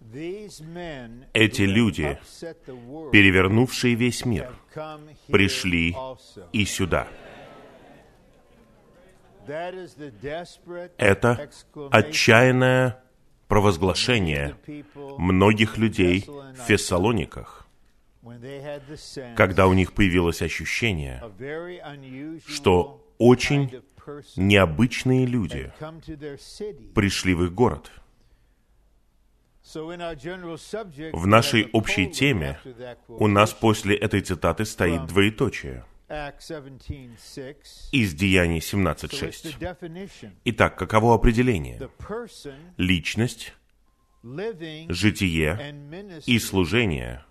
Эти люди, перевернувшие весь мир, пришли и сюда. Это отчаянное провозглашение многих людей в Фессалониках, когда у них появилось ощущение, что очень необычные люди пришли в их город. В нашей общей теме у нас после этой цитаты стоит двоеточие – из Деяний 17.6. Итак, каково определение? Личность, житие и служение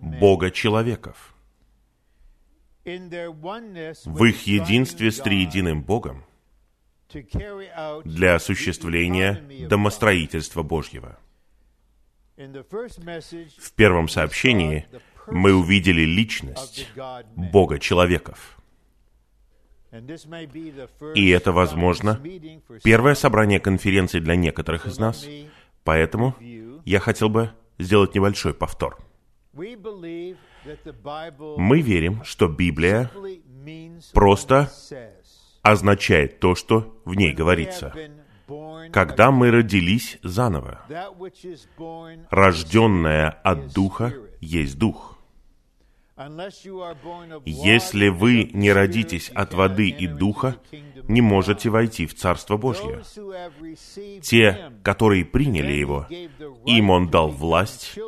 Бога человеков. В их единстве с триединым Богом для осуществления домостроительства Божьего. В первом сообщении мы увидели личность Бога человеков. И это, возможно, первое собрание конференции для некоторых из нас, поэтому я хотел бы сделать небольшой повтор. Мы верим, что Библия просто означает то, что в ней говорится. Когда мы родились заново, рожденное от Духа есть Дух. Если вы не родитесь от воды и духа, не можете войти в Царство Божье. Те, которые приняли Его, им Он дал власть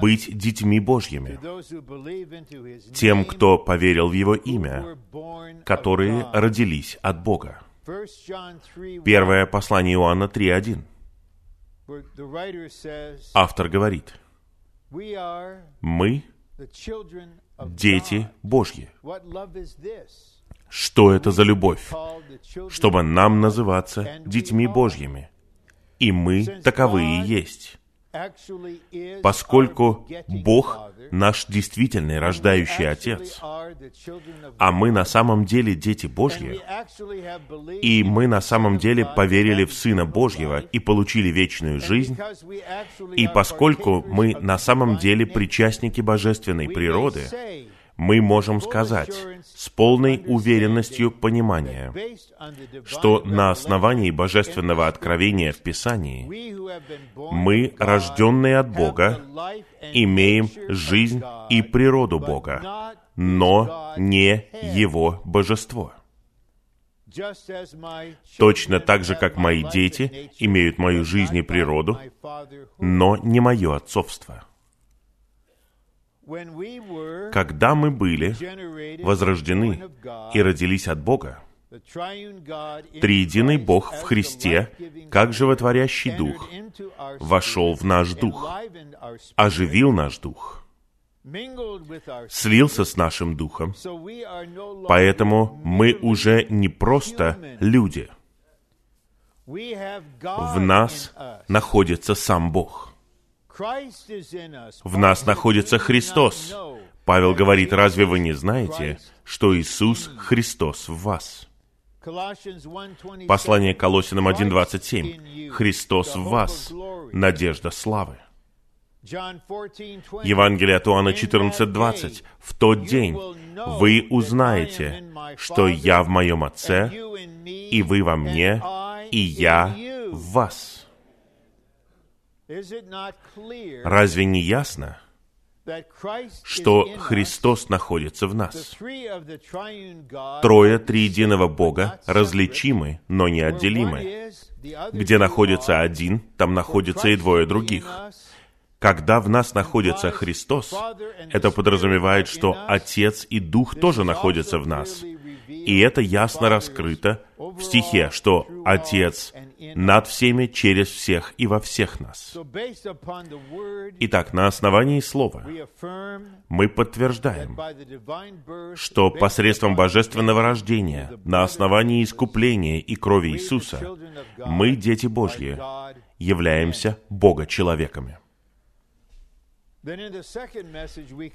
быть детьми Божьими. Тем, кто поверил в Его имя, которые родились от Бога. Первое послание Иоанна 3.1. Автор говорит, мы дети Божьи. Что это за любовь? Чтобы нам называться детьми Божьими. И мы таковые и есть поскольку Бог наш действительный рождающий Отец, а мы на самом деле дети Божьи, и мы на самом деле поверили в Сына Божьего и получили вечную жизнь, и поскольку мы на самом деле причастники божественной природы, мы можем сказать с полной уверенностью понимания, что на основании божественного откровения в Писании мы, рожденные от Бога, имеем жизнь и природу Бога, но не Его божество. Точно так же, как мои дети имеют мою жизнь и природу, но не мое отцовство – когда мы были возрождены и родились от Бога, Триединый Бог в Христе, как животворящий Дух, вошел в наш Дух, оживил наш Дух, слился с нашим Духом, поэтому мы уже не просто люди. В нас находится сам Бог. В нас находится Христос. Павел говорит, разве вы не знаете, что Иисус Христос в вас? Послание Колосинам 1.27. Христос в вас, надежда славы. Евангелие от Иоанна 14.20. В тот день вы узнаете, что я в моем Отце, и вы во мне, и я в вас. Разве не ясно, что Христос находится в нас? Трое триединого Бога различимы, но неотделимы. Где находится один, там находится и двое других. Когда в нас находится Христос, это подразумевает, что Отец и Дух тоже находятся в нас. И это ясно раскрыто в стихе, что Отец над всеми, через всех и во всех нас. Итак, на основании Слова мы подтверждаем, что посредством божественного рождения, на основании искупления и крови Иисуса, мы, дети Божьи, являемся Бога-человеками.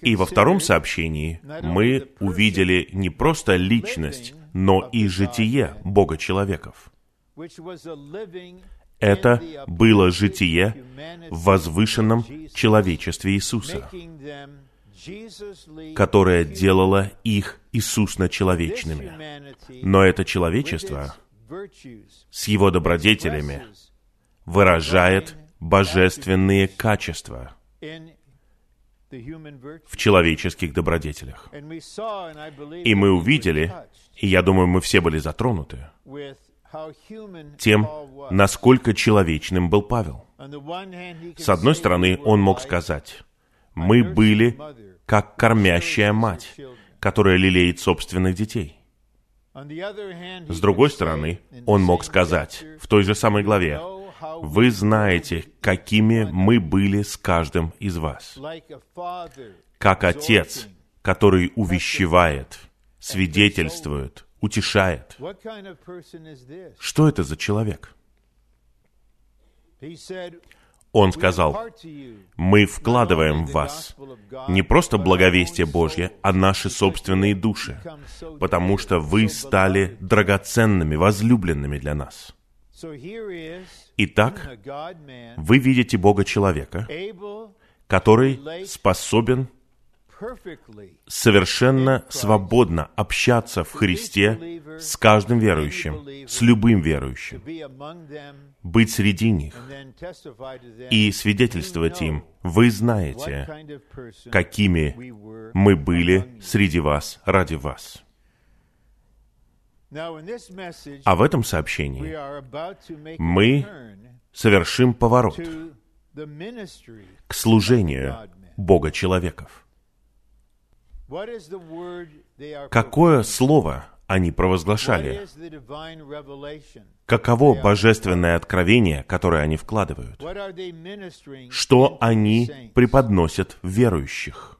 И во втором сообщении мы увидели не просто личность, но и житие Бога-человеков. Это было житие в возвышенном человечестве Иисуса, которое делало их Иисусно-человечными. Но это человечество с его добродетелями выражает божественные качества в человеческих добродетелях. И мы увидели, и я думаю, мы все были затронуты, тем, насколько человечным был Павел. С одной стороны, он мог сказать, мы были как кормящая мать, которая лелеет собственных детей. С другой стороны, он мог сказать в той же самой главе, вы знаете, какими мы были с каждым из вас. Как отец, который увещевает, свидетельствует, утешает. Что это за человек? Он сказал, мы вкладываем в вас не просто благовестие Божье, а наши собственные души, потому что вы стали драгоценными, возлюбленными для нас. Итак, вы видите Бога человека, который способен совершенно свободно общаться в Христе с каждым верующим, с любым верующим, быть среди них и свидетельствовать им, вы знаете, какими мы были среди вас ради вас. А в этом сообщении мы совершим поворот к служению Бога человеков. Какое слово они провозглашали? Каково божественное откровение, которое они вкладывают? Что они преподносят верующих?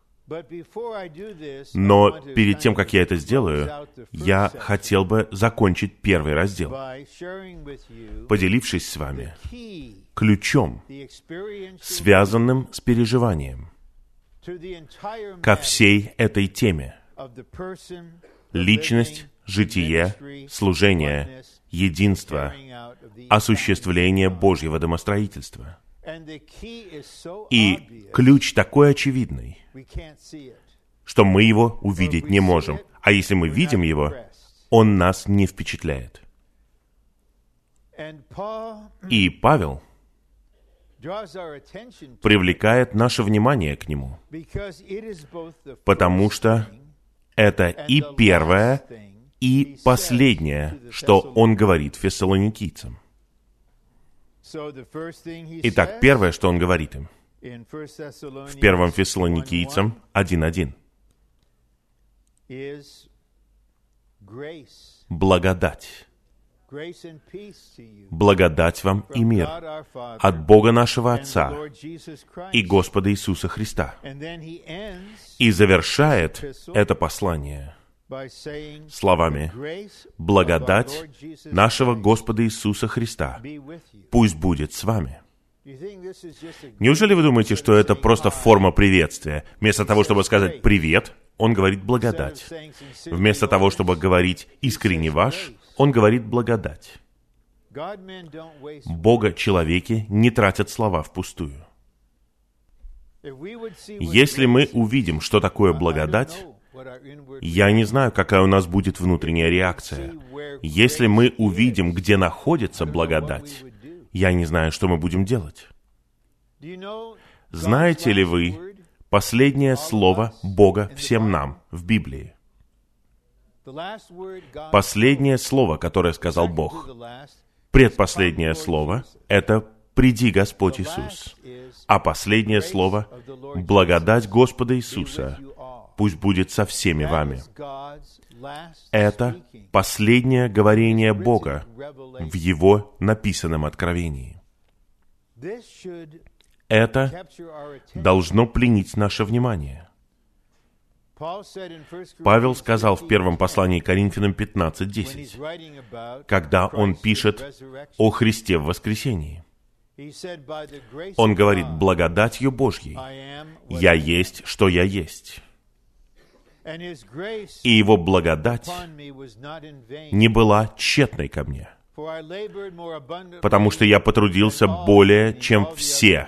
Но перед тем, как я это сделаю, я хотел бы закончить первый раздел, поделившись с вами ключом, связанным с переживанием, ко всей этой теме. Личность, житие, служение, единство, осуществление Божьего домостроительства. И ключ такой очевидный, что мы его увидеть не можем. А если мы видим его, он нас не впечатляет. И Павел привлекает наше внимание к нему, потому что это и первое, и последнее, что он говорит фессалоникийцам. Итак, первое, что он говорит им, в первом Фессалоникийцам 1.1. Благодать. Благодать вам и мир от Бога нашего Отца и Господа Иисуса Христа. И завершает это послание словами «Благодать нашего Господа Иисуса Христа пусть будет с вами». Неужели вы думаете, что это просто форма приветствия? Вместо того, чтобы сказать «привет», он говорит «благодать». Вместо того, чтобы говорить «искренне ваш», он говорит благодать. Бога человеки не тратят слова впустую. Если мы увидим, что такое благодать, я не знаю, какая у нас будет внутренняя реакция. Если мы увидим, где находится благодать, я не знаю, что мы будем делать. Знаете ли вы последнее слово Бога всем нам в Библии? Последнее слово, которое сказал Бог, предпоследнее слово — это «Приди, Господь Иисус». А последнее слово — «Благодать Господа Иисуса пусть будет со всеми вами». Это последнее говорение Бога в Его написанном откровении. Это должно пленить наше внимание. Павел сказал в первом послании Коринфянам 15.10, когда он пишет о Христе в воскресении. Он говорит, благодатью Божьей я есть, что я есть. И его благодать не была тщетной ко мне. потому что я потрудился более, чем все,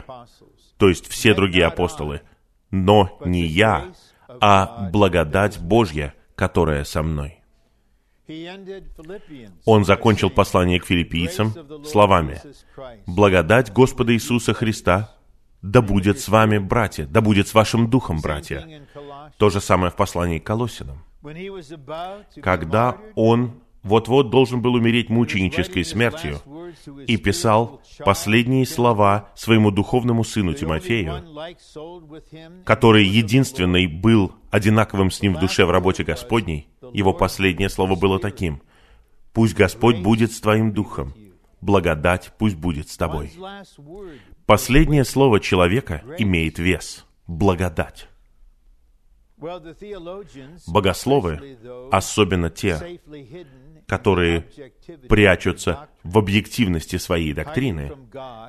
то есть все другие апостолы. Но не я, а благодать Божья, которая со мной. Он закончил послание к филиппийцам словами «Благодать Господа Иисуса Христа да будет с вами, братья, да будет с вашим духом, братья». То же самое в послании к Колосинам. Когда он вот-вот должен был умереть мученической смертью, и писал последние слова своему духовному сыну Тимофею, который единственный был одинаковым с ним в душе в работе Господней, его последнее слово было таким, «Пусть Господь будет с твоим духом, благодать пусть будет с тобой». Последнее слово человека имеет вес – благодать. Богословы, особенно те, которые прячутся в объективности своей доктрины,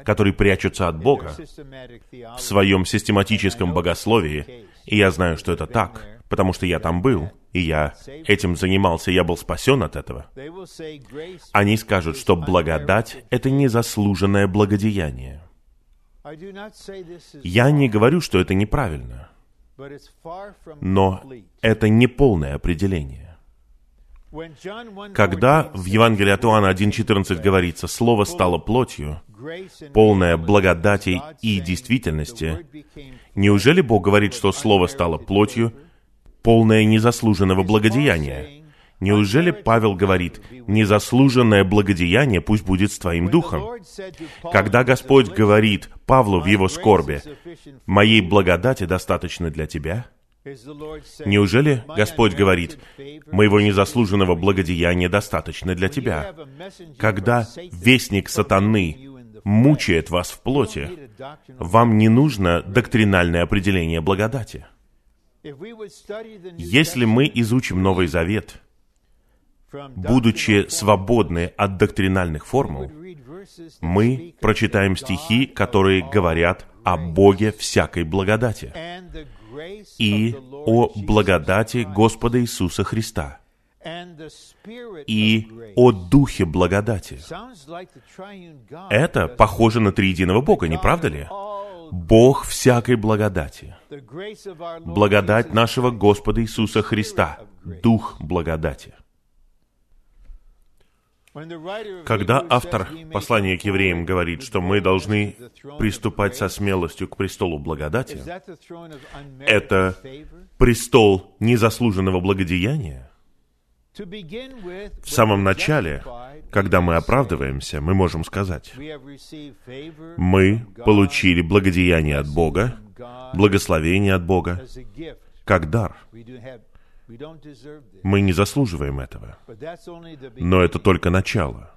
которые прячутся от Бога в своем систематическом богословии, и я знаю, что это так, потому что я там был, и я этим занимался, я был спасен от этого. Они скажут, что благодать — это незаслуженное благодеяние. Я не говорю, что это неправильно, но это не полное определение. Когда в Евангелии от Иоанна 1.14 говорится «Слово стало плотью», полное благодати и действительности, неужели Бог говорит, что Слово стало плотью, полное незаслуженного благодеяния? Неужели Павел говорит, «Незаслуженное благодеяние пусть будет с твоим духом»? Когда Господь говорит Павлу в его скорби, «Моей благодати достаточно для тебя», Неужели Господь говорит, «Моего незаслуженного благодеяния достаточно для тебя»? Когда вестник сатаны мучает вас в плоти, вам не нужно доктринальное определение благодати. Если мы изучим Новый Завет, будучи свободны от доктринальных формул, мы прочитаем стихи, которые говорят о Боге всякой благодати и о благодати Господа Иисуса Христа и о Духе благодати. Это похоже на триединого Бога, не правда ли? Бог всякой благодати. Благодать нашего Господа Иисуса Христа. Дух благодати. Когда автор послания к евреям говорит, что мы должны приступать со смелостью к престолу благодати, это престол незаслуженного благодеяния. В самом начале, когда мы оправдываемся, мы можем сказать, мы получили благодеяние от Бога, благословение от Бога, как дар. Мы не заслуживаем этого. Но это только начало.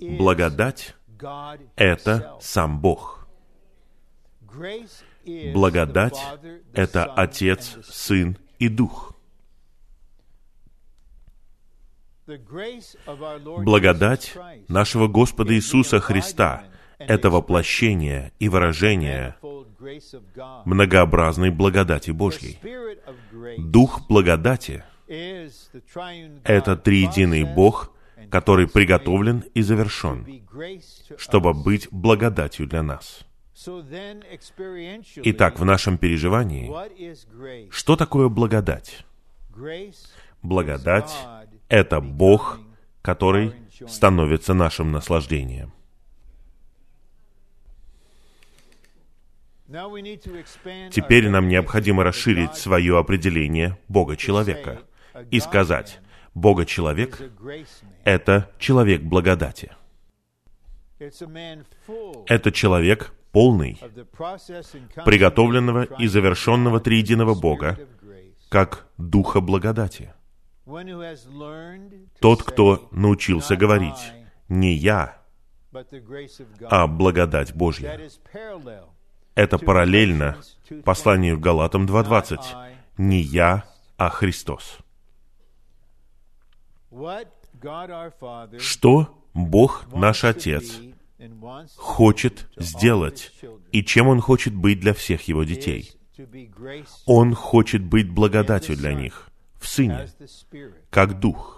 Благодать — это сам Бог. Благодать — это Отец, Сын и Дух. Благодать нашего Господа Иисуса Христа — это воплощение и выражение многообразной благодати Божьей. Дух благодати — это триединый Бог, который приготовлен и завершен, чтобы быть благодатью для нас. Итак, в нашем переживании, что такое благодать? Благодать — это Бог, который становится нашим наслаждением. Теперь нам необходимо расширить свое определение Бога-человека и сказать, Бога-человек — это человек благодати. Это человек полный, приготовленного и завершенного триединого Бога, как Духа благодати. Тот, кто научился говорить, не я, а благодать Божья. Это параллельно посланию Галатам 2.20. Не я, а Христос. Что Бог, наш Отец, хочет сделать и чем Он хочет быть для всех Его детей? Он хочет быть благодатью для них в Сыне, как Дух.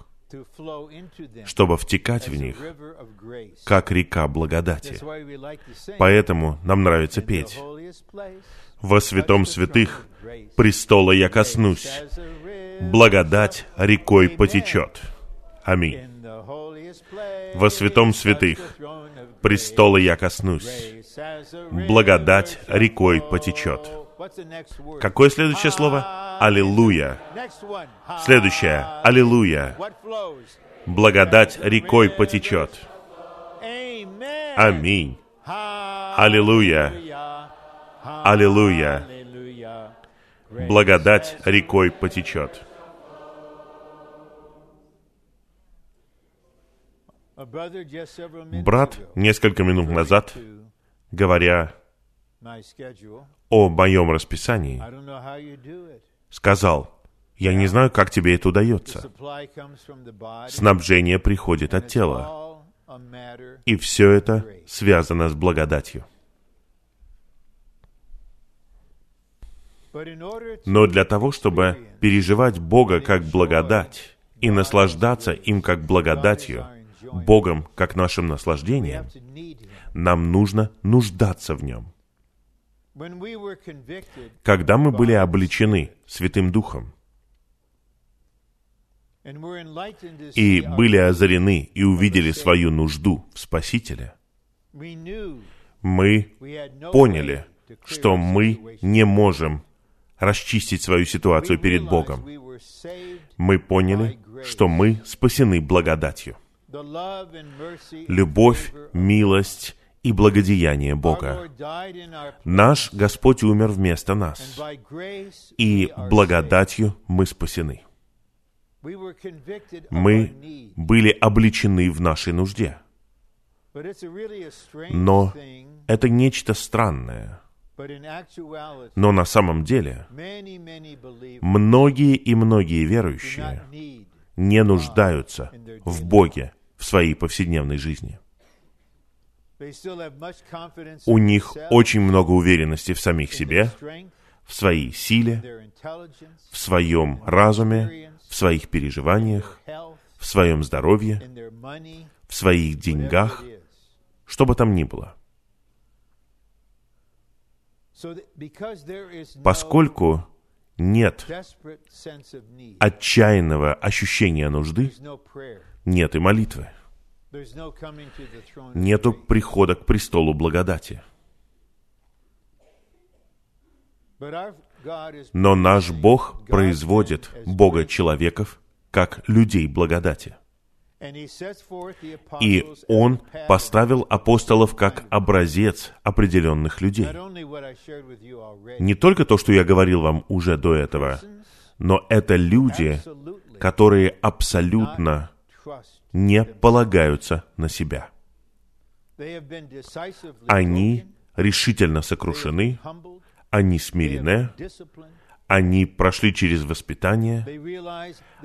Чтобы втекать в них, как река благодати. Поэтому нам нравится петь. «Во святом святых престола я коснусь, благодать рекой потечет». Аминь. Во святом святых престола я коснусь, благодать рекой потечет. Какое следующее слово? Аллилуйя. Следующее. Аллилуйя. Благодать рекой потечет. Аминь. Аллилуйя. Аллилуйя. Благодать рекой потечет. Брат несколько минут назад, говоря о моем расписании, сказал, я не знаю, как тебе это удается. Снабжение приходит от тела. И все это связано с благодатью. Но для того, чтобы переживать Бога как благодать и наслаждаться им как благодатью, Богом как нашим наслаждением, нам нужно нуждаться в Нем. Когда мы были обличены Святым Духом. И были озарены и увидели свою нужду в Спасителе, мы поняли, что мы не можем расчистить свою ситуацию перед Богом. Мы поняли, что мы спасены благодатью. Любовь, милость и благодеяние Бога. Наш Господь умер вместо нас, и благодатью мы спасены. Мы были обличены в нашей нужде. Но это нечто странное. Но на самом деле многие и многие верующие не нуждаются в Боге в своей повседневной жизни. У них очень много уверенности в самих себе, в своей силе, в своем разуме, в своих переживаниях, в своем здоровье, в своих деньгах, что бы там ни было. Поскольку нет отчаянного ощущения нужды, нет и молитвы. Нету прихода к престолу благодати. Но наш Бог производит Бога человеков как людей благодати. И Он поставил апостолов как образец определенных людей. Не только то, что я говорил вам уже до этого, но это люди, которые абсолютно не полагаются на себя. Они решительно сокрушены, они смирены, они прошли через воспитание,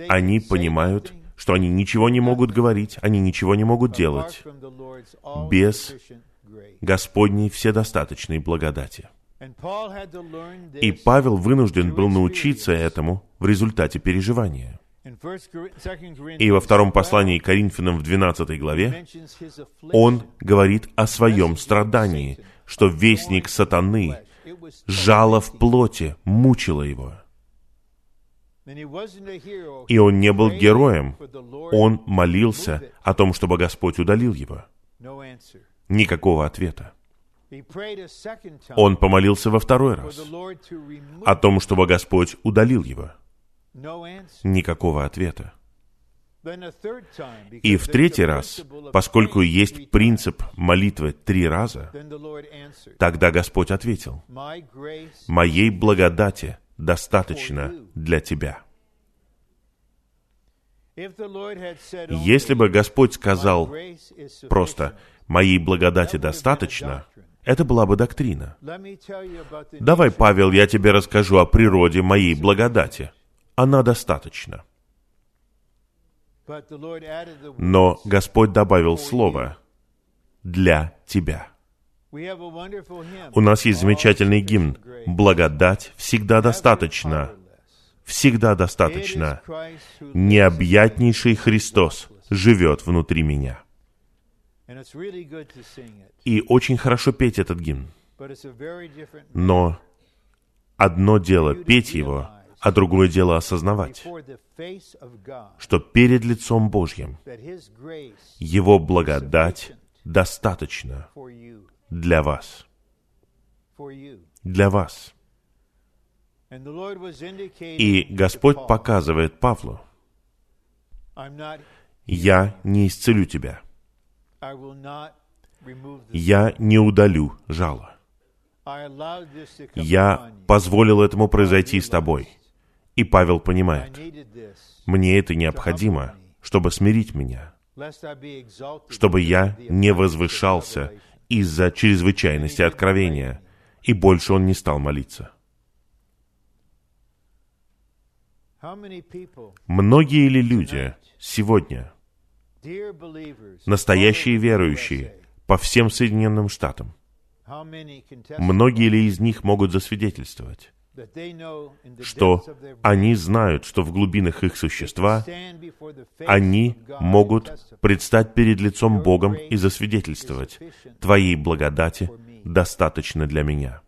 они понимают, что они ничего не могут говорить, они ничего не могут делать без Господней вседостаточной благодати. И Павел вынужден был научиться этому в результате переживания. И во втором послании Коринфянам в 12 главе он говорит о своем страдании, что вестник сатаны, жало в плоти, мучило его. И он не был героем. Он молился о том, чтобы Господь удалил его. Никакого ответа. Он помолился во второй раз о том, чтобы Господь удалил его. Никакого ответа. И в третий раз, поскольку есть принцип молитвы три раза, тогда Господь ответил, «Моей благодати достаточно для тебя». Если бы Господь сказал просто «моей благодати достаточно», это была бы доктрина. Давай, Павел, я тебе расскажу о природе моей благодати она достаточна. Но Господь добавил слово «для тебя». У нас есть замечательный гимн «Благодать всегда достаточно, всегда достаточно. Необъятнейший Христос живет внутри меня. И очень хорошо петь этот гимн. Но одно дело петь его, а другое дело осознавать, что перед лицом Божьим Его благодать достаточно для вас. Для вас. И Господь показывает Павлу, «Я не исцелю тебя. Я не удалю жало. Я позволил этому произойти с тобой. И Павел понимает, мне это необходимо, чтобы смирить меня, чтобы я не возвышался из-за чрезвычайности откровения, и больше он не стал молиться. Многие ли люди сегодня, настоящие верующие по всем Соединенным Штатам, многие ли из них могут засвидетельствовать, что они знают, что в глубинах их существа они могут предстать перед лицом Богом и засвидетельствовать, «Твоей благодати достаточно для меня».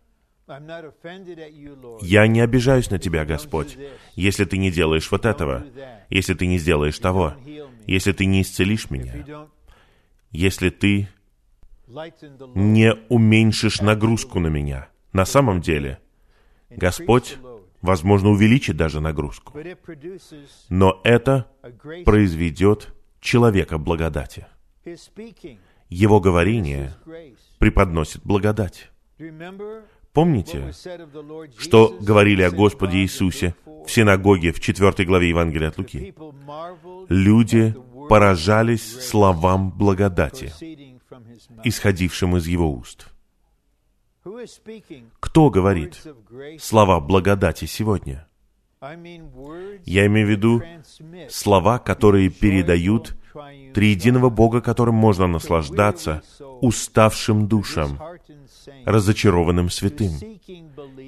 Я не обижаюсь на Тебя, Господь, если Ты не делаешь вот этого, если Ты не сделаешь того, если Ты не исцелишь меня, если Ты не уменьшишь нагрузку на меня. На самом деле, Господь, возможно, увеличит даже нагрузку. Но это произведет человека благодати. Его говорение преподносит благодать. Помните, что говорили о Господе Иисусе в синагоге в 4 главе Евангелия от Луки? Люди поражались словам благодати, исходившим из его уст. Кто говорит? Слова благодати сегодня? Я имею в виду слова, которые передают триединого Бога, которым можно наслаждаться, уставшим душам, разочарованным святым,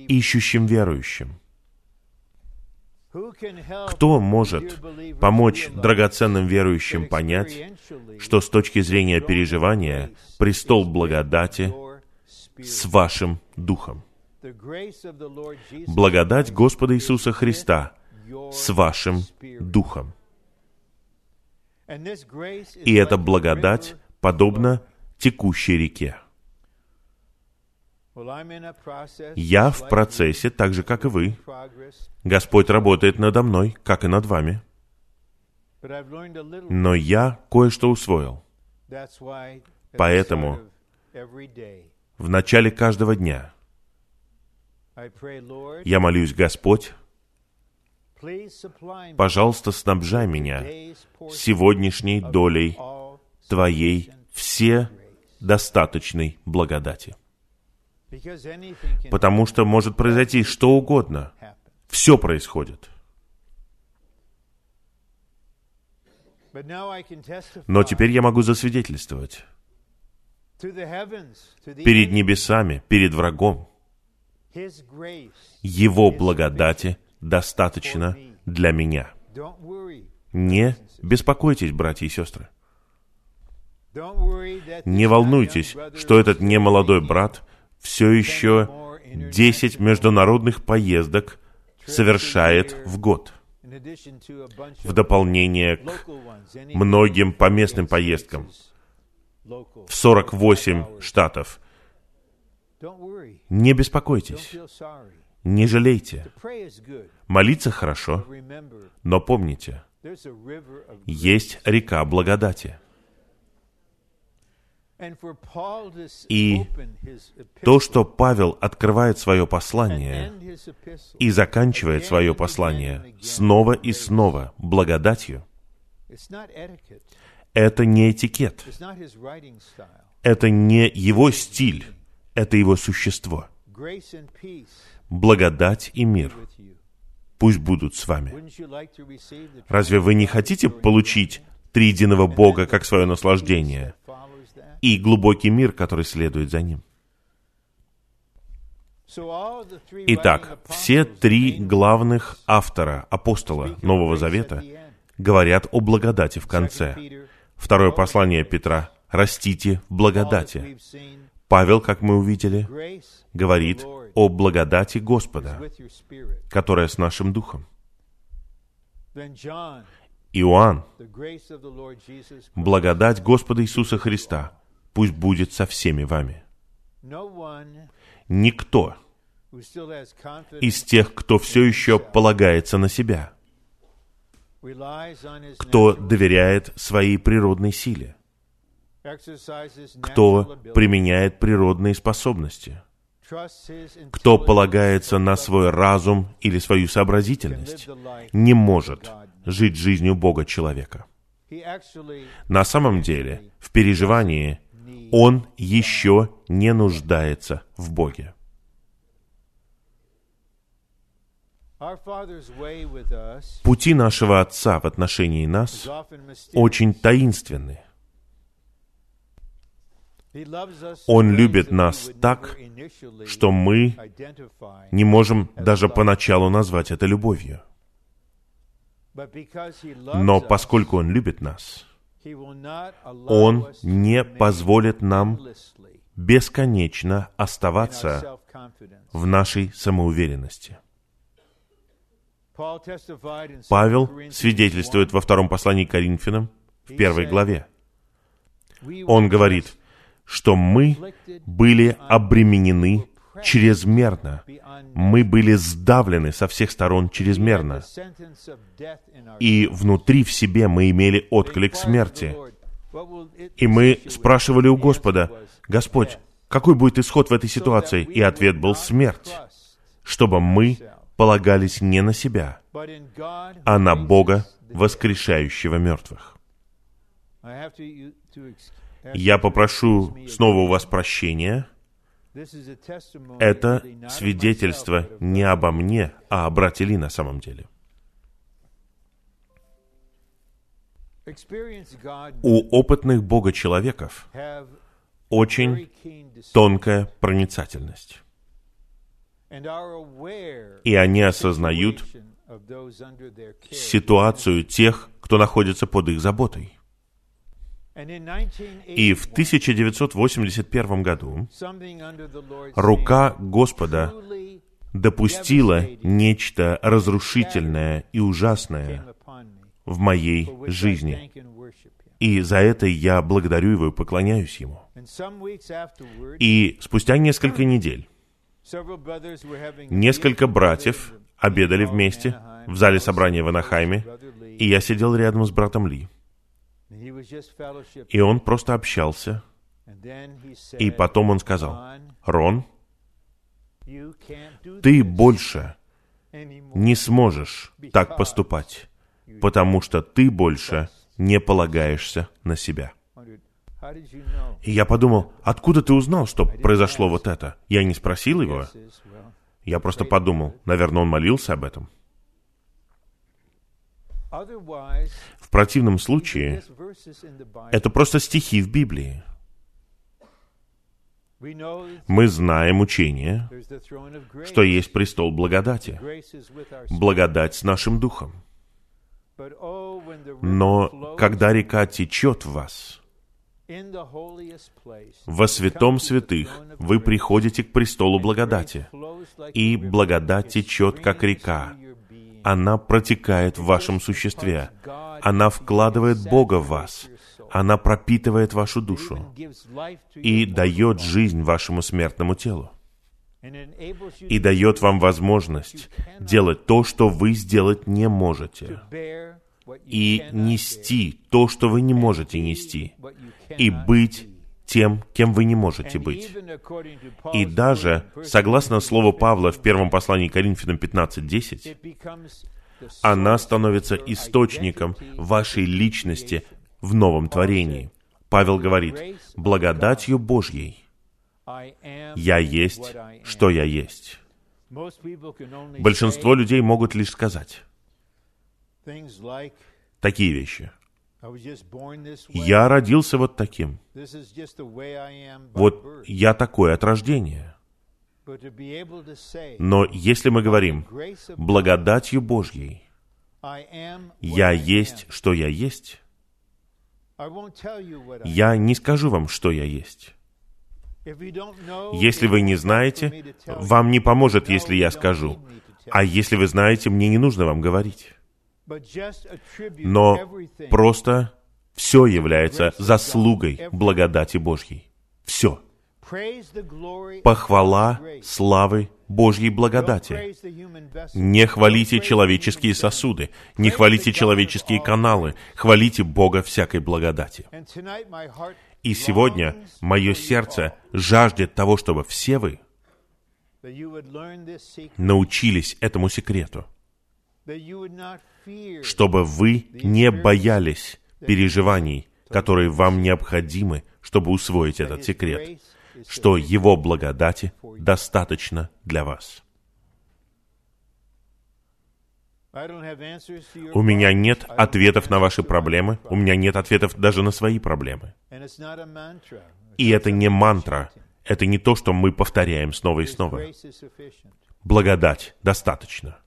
ищущим верующим. Кто может помочь драгоценным верующим понять, что с точки зрения переживания престол благодати с вашим духом? Благодать Господа Иисуса Христа с вашим духом. И эта благодать подобна текущей реке. Я в процессе, так же, как и вы. Господь работает надо мной, как и над вами. Но я кое-что усвоил. Поэтому в начале каждого дня я молюсь, Господь, пожалуйста, снабжай меня сегодняшней долей Твоей все достаточной благодати. Потому что может произойти что угодно. Все происходит. Но теперь я могу засвидетельствовать перед небесами, перед врагом. Его благодати достаточно для меня. Не беспокойтесь, братья и сестры. Не волнуйтесь, что этот немолодой брат все еще 10 международных поездок совершает в год, в дополнение к многим поместным поездкам в 48 штатов. Не беспокойтесь, не жалейте. Молиться хорошо, но помните, есть река благодати – и то, что Павел открывает свое послание и заканчивает свое послание снова и снова благодатью, это не этикет, это не его стиль, это его существо. Благодать и мир пусть будут с вами. Разве вы не хотите получить триединого Бога как свое наслаждение? и глубокий мир, который следует за ним. Итак, все три главных автора, апостола Нового Завета, говорят о благодати в конце. Второе послание Петра «Растите в благодати». Павел, как мы увидели, говорит о благодати Господа, которая с нашим духом. Иоанн, благодать Господа Иисуса Христа, пусть будет со всеми вами. Никто из тех, кто все еще полагается на себя, кто доверяет своей природной силе, кто применяет природные способности, кто полагается на свой разум или свою сообразительность, не может жить жизнью Бога человека. На самом деле, в переживании он еще не нуждается в Боге. Пути нашего Отца в отношении нас очень таинственны. Он любит нас так, что мы не можем даже поначалу назвать это любовью. Но поскольку Он любит нас, Он не позволит нам бесконечно оставаться в нашей самоуверенности. Павел свидетельствует во втором послании к Коринфянам в первой главе. Он говорит, что мы были обременены чрезмерно. Мы были сдавлены со всех сторон чрезмерно. И внутри в себе мы имели отклик смерти. И мы спрашивали у Господа, «Господь, какой будет исход в этой ситуации?» И ответ был «Смерть», чтобы мы полагались не на себя, а на Бога, воскрешающего мертвых. Я попрошу снова у вас прощения. Это свидетельство не обо мне, а о брате Ли на самом деле. У опытных Бога-человеков очень тонкая проницательность и они осознают ситуацию тех, кто находится под их заботой. И в 1981 году рука Господа допустила нечто разрушительное и ужасное в моей жизни. И за это я благодарю Его и поклоняюсь Ему. И спустя несколько недель Несколько братьев обедали вместе в зале собрания в Анахайме, и я сидел рядом с братом Ли. И он просто общался. И потом он сказал, «Рон, ты больше не сможешь так поступать, потому что ты больше не полагаешься на себя». И я подумал, откуда ты узнал, что произошло вот это? Я не спросил его. Я просто подумал, наверное, он молился об этом. В противном случае, это просто стихи в Библии. Мы знаем учение, что есть престол благодати. Благодать с нашим духом. Но когда река течет в вас, во святом святых вы приходите к престолу благодати, и благодать течет, как река. Она протекает в вашем существе. Она вкладывает Бога в вас. Она пропитывает вашу душу и дает жизнь вашему смертному телу. И дает вам возможность делать то, что вы сделать не можете и нести то, что вы не можете нести, и быть тем, кем вы не можете быть. И даже, согласно слову Павла в первом послании Коринфянам 15.10, она становится источником вашей личности в новом творении. Павел говорит, благодатью Божьей я есть, что я есть. Большинство людей могут лишь сказать, такие вещи. Я родился вот таким. Вот я такой от рождения. Но если мы говорим благодатью Божьей, я есть, что я есть, я не скажу вам, что я есть. Если вы не знаете, вам не поможет, если я скажу. А если вы знаете, мне не нужно вам говорить. Но просто все является заслугой благодати Божьей. Все. Похвала славы Божьей благодати. Не хвалите человеческие сосуды, не хвалите человеческие каналы, хвалите Бога всякой благодати. И сегодня мое сердце жаждет того, чтобы все вы научились этому секрету, чтобы вы не боялись переживаний, которые вам необходимы, чтобы усвоить этот секрет, что Его благодати достаточно для вас. У меня нет ответов на ваши проблемы, у меня нет ответов даже на свои проблемы. И это не мантра, это не то, что мы повторяем снова и снова. Благодать достаточно.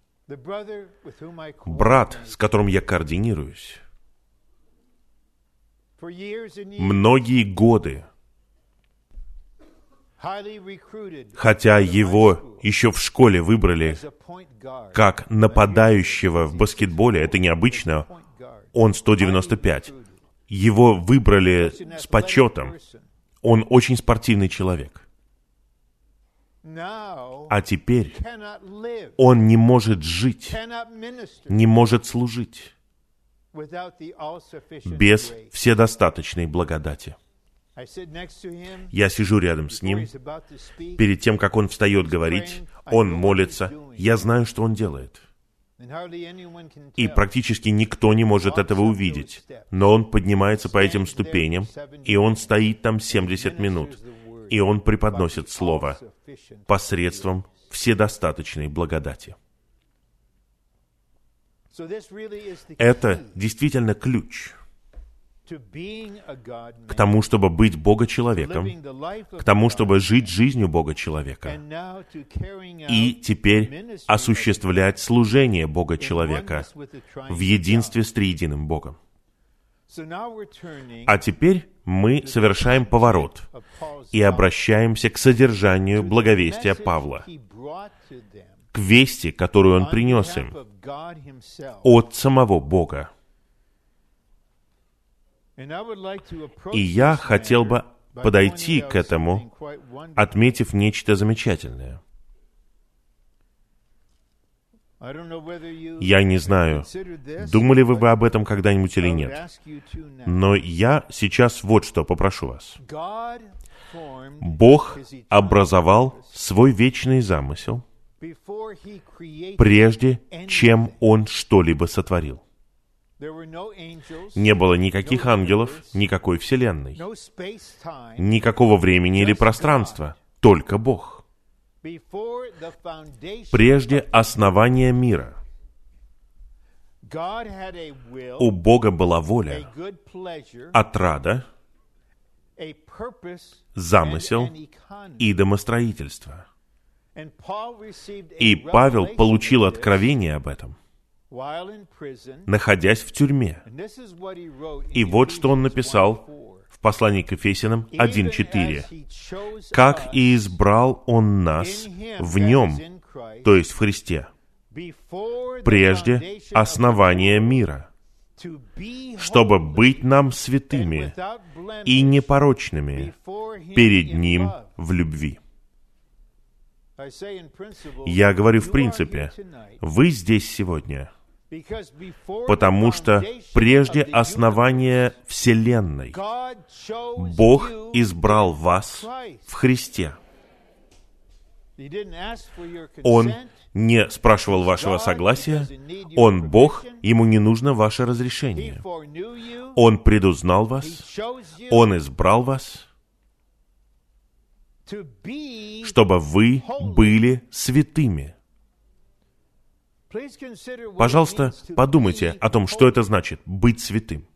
Брат, с которым я координируюсь, многие годы Хотя его еще в школе выбрали как нападающего в баскетболе, это необычно, он 195. Его выбрали с почетом. Он очень спортивный человек. А теперь он не может жить, не может служить без вседостаточной благодати. Я сижу рядом с ним. Перед тем, как он встает говорить, он молится. Я знаю, что он делает. И практически никто не может этого увидеть. Но он поднимается по этим ступеням, и он стоит там 70 минут. И он преподносит Слово посредством вседостаточной благодати. Это действительно ключ – к тому, чтобы быть Бога-человеком, к тому, чтобы жить жизнью Бога-человека, и теперь осуществлять служение Бога-человека в единстве с триединым Богом. А теперь мы совершаем поворот и обращаемся к содержанию благовестия Павла, к вести, которую он принес им от самого Бога. И я хотел бы подойти к этому, отметив нечто замечательное. Я не знаю, думали вы бы об этом когда-нибудь или нет, но я сейчас вот что попрошу вас. Бог образовал свой вечный замысел, прежде чем Он что-либо сотворил. Не было никаких ангелов, никакой вселенной, никакого времени или пространства, только Бог. Прежде основания мира у Бога была воля, отрада, замысел и домостроительство. И Павел получил откровение об этом находясь в тюрьме. И вот что он написал послании к Ефесянам 1.4. «Как и избрал Он нас в Нем, то есть в Христе, прежде основания мира, чтобы быть нам святыми и непорочными перед Ним в любви». Я говорю в принципе, вы здесь сегодня – Потому что прежде основания Вселенной. Бог избрал вас в Христе. Он не спрашивал вашего согласия, Он Бог, Ему не нужно ваше разрешение. Он предузнал вас, Он избрал вас, чтобы вы были святыми. Пожалуйста, подумайте о том, что это значит быть святым.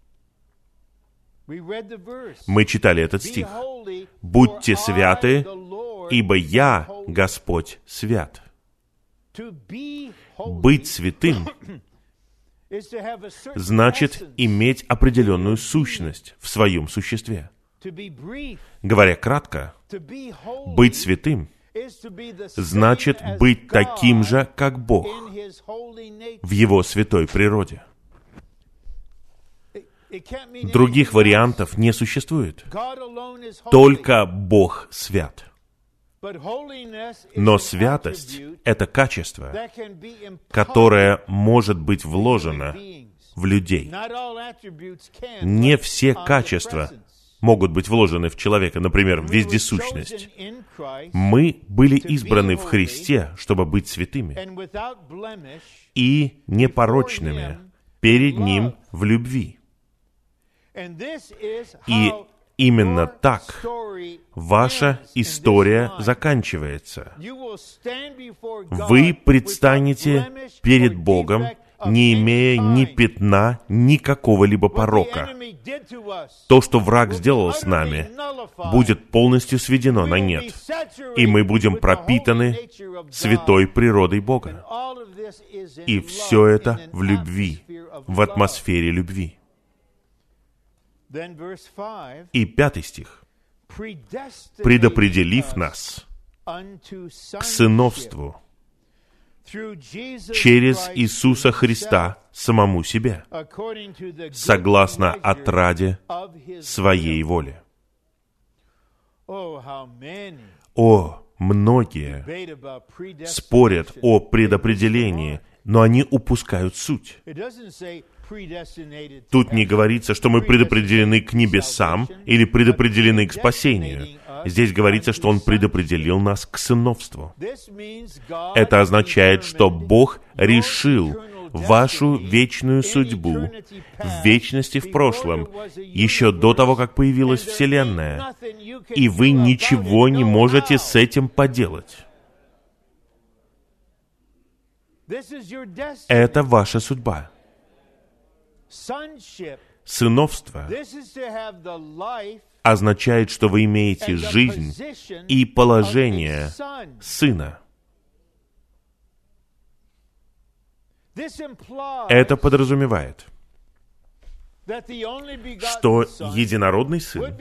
Мы читали этот стих. «Будьте святы, ибо я, Господь, свят. Быть святым значит иметь определенную сущность в своем существе. Говоря кратко, быть святым значит быть таким же, как Бог в Его святой природе. Других вариантов не существует. Только Бог свят. Но святость — это качество, которое может быть вложено в людей. Не все качества могут быть вложены в человека, например, вездесущность. Мы были избраны в Христе, чтобы быть святыми и непорочными перед Ним в любви. И именно так ваша история заканчивается. Вы предстанете перед Богом, не имея ни пятна, ни какого-либо порока. То, что враг сделал с нами, будет полностью сведено на нет, и мы будем пропитаны святой природой Бога. И все это в любви, в атмосфере любви. И пятый стих. «Предопределив нас к сыновству через Иисуса Христа самому себе, согласно отраде своей воли». О, многие спорят о предопределении, но они упускают суть. Тут не говорится, что мы предопределены к небесам или предопределены к спасению. Здесь говорится, что Он предопределил нас к сыновству. Это означает, что Бог решил вашу вечную судьбу в вечности в прошлом, еще до того, как появилась Вселенная, и вы ничего не можете с этим поделать. Это ваша судьба. Сыновство означает, что вы имеете жизнь и положение сына. Это подразумевает, что единородный сын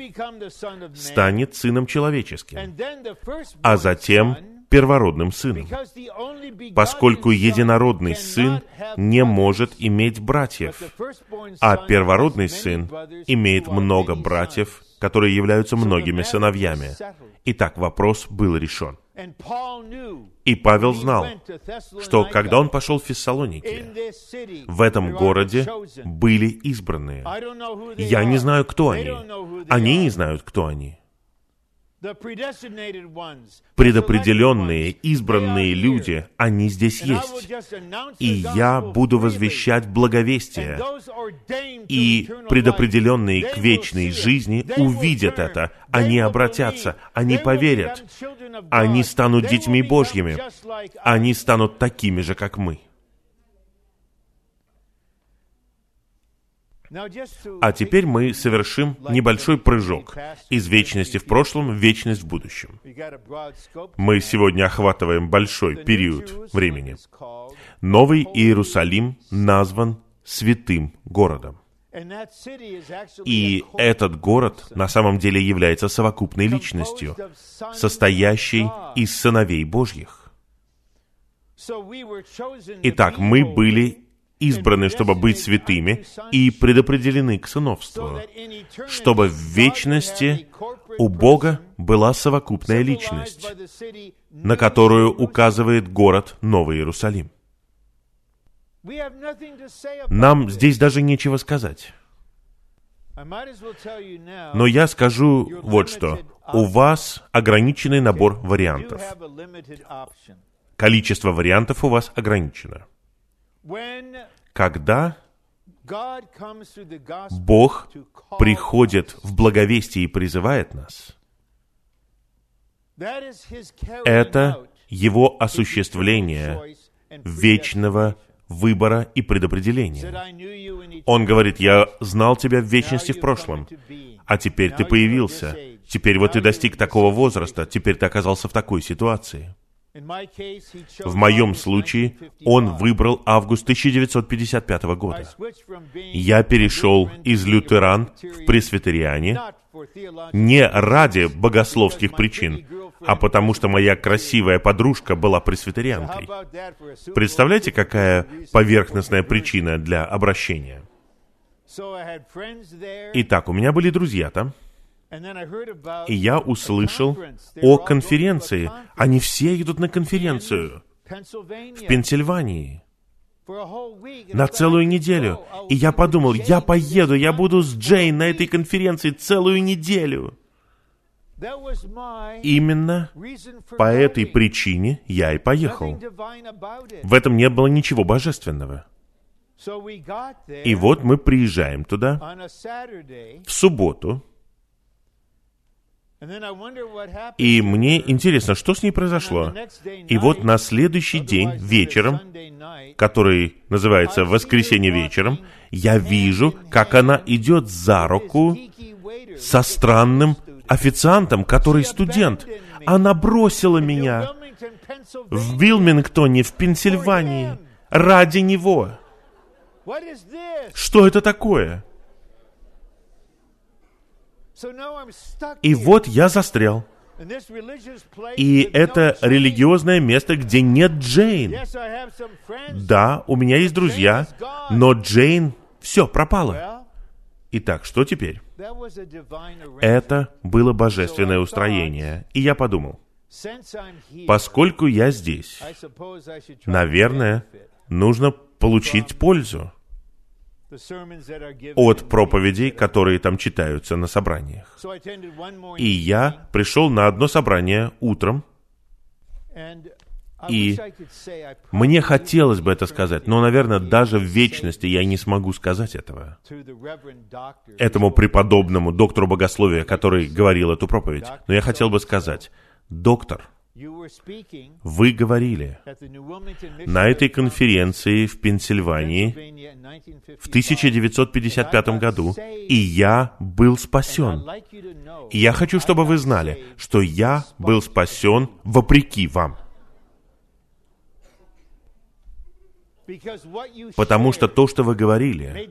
станет сыном человеческим, а затем первородным сыном, поскольку единородный сын не может иметь братьев, а первородный сын имеет много братьев, которые являются многими сыновьями. Итак, вопрос был решен. И Павел знал, что когда он пошел в Фессалоники, в этом городе были избранные. Я не знаю, кто они. Они не знают, кто они. Предопределенные, избранные люди, они здесь есть. И я буду возвещать благовестие. И предопределенные к вечной жизни увидят это. Они обратятся, они поверят. Они станут детьми Божьими. Они станут такими же, как мы. А теперь мы совершим небольшой прыжок из вечности в прошлом в вечность в будущем. Мы сегодня охватываем большой период времени. Новый Иерусалим назван святым городом. И этот город на самом деле является совокупной личностью, состоящей из сыновей Божьих. Итак, мы были избраны, чтобы быть святыми, и предопределены к сыновству, чтобы в вечности у Бога была совокупная личность, на которую указывает город Новый Иерусалим. Нам здесь даже нечего сказать. Но я скажу вот что. У вас ограниченный набор вариантов. Количество вариантов у вас ограничено. Когда Бог приходит в благовестие и призывает нас, это Его осуществление вечного выбора и предопределения. Он говорит, я знал тебя в вечности в прошлом, а теперь ты появился, Теперь вот ты достиг такого возраста, теперь ты оказался в такой ситуации. В моем случае он выбрал август 1955 года. Я перешел из лютеран в пресвитериане не ради богословских причин, а потому что моя красивая подружка была пресвитерианкой. Представляете, какая поверхностная причина для обращения? Итак, у меня были друзья там, и я услышал о конференции. Они все идут на конференцию в Пенсильвании на целую неделю. И я подумал, я поеду, я буду с Джейн на этой конференции целую неделю. Именно по этой причине я и поехал. В этом не было ничего божественного. И вот мы приезжаем туда в субботу, и мне интересно, что с ней произошло. И вот на следующий день вечером, который называется «Воскресенье вечером», я вижу, как она идет за руку со странным официантом, который студент. Она бросила меня в Вилмингтоне, в Пенсильвании, ради него. Что это такое? И вот я застрял. И это религиозное место, где нет Джейн. Да, у меня есть друзья, но Джейн, все, пропала. Итак, что теперь? Это было божественное устроение. И я подумал, поскольку я здесь, наверное, нужно получить пользу от проповедей, которые там читаются на собраниях. И я пришел на одно собрание утром, и мне хотелось бы это сказать, но, наверное, даже в вечности я не смогу сказать этого. Этому преподобному доктору богословия, который говорил эту проповедь. Но я хотел бы сказать, доктор, вы говорили на этой конференции в Пенсильвании в 1955 году, и я был спасен. И я хочу, чтобы вы знали, что я был спасен вопреки вам. Потому что то, что вы говорили,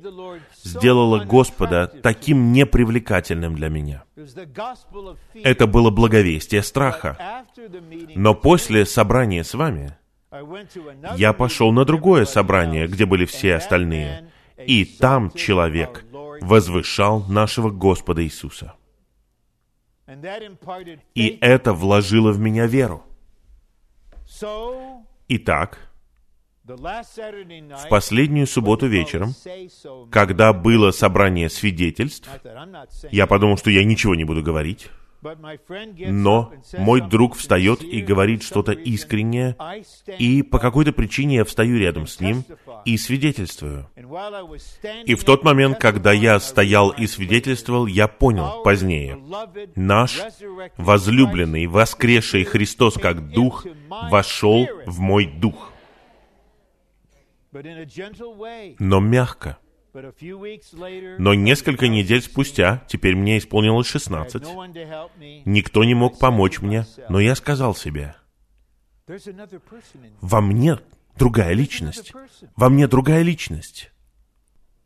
сделало Господа таким непривлекательным для меня. Это было благовестие страха. Но после собрания с вами, я пошел на другое собрание, где были все остальные, и там человек возвышал нашего Господа Иисуса. И это вложило в меня веру. Итак, в последнюю субботу вечером, когда было собрание свидетельств, я подумал, что я ничего не буду говорить, но мой друг встает и говорит что-то искреннее, и по какой-то причине я встаю рядом с ним и свидетельствую. И в тот момент, когда я стоял и свидетельствовал, я понял позднее, наш возлюбленный, воскресший Христос как Дух, вошел в мой дух но мягко. Но несколько недель спустя, теперь мне исполнилось 16, никто не мог помочь мне, но я сказал себе, во мне другая личность, во мне другая личность.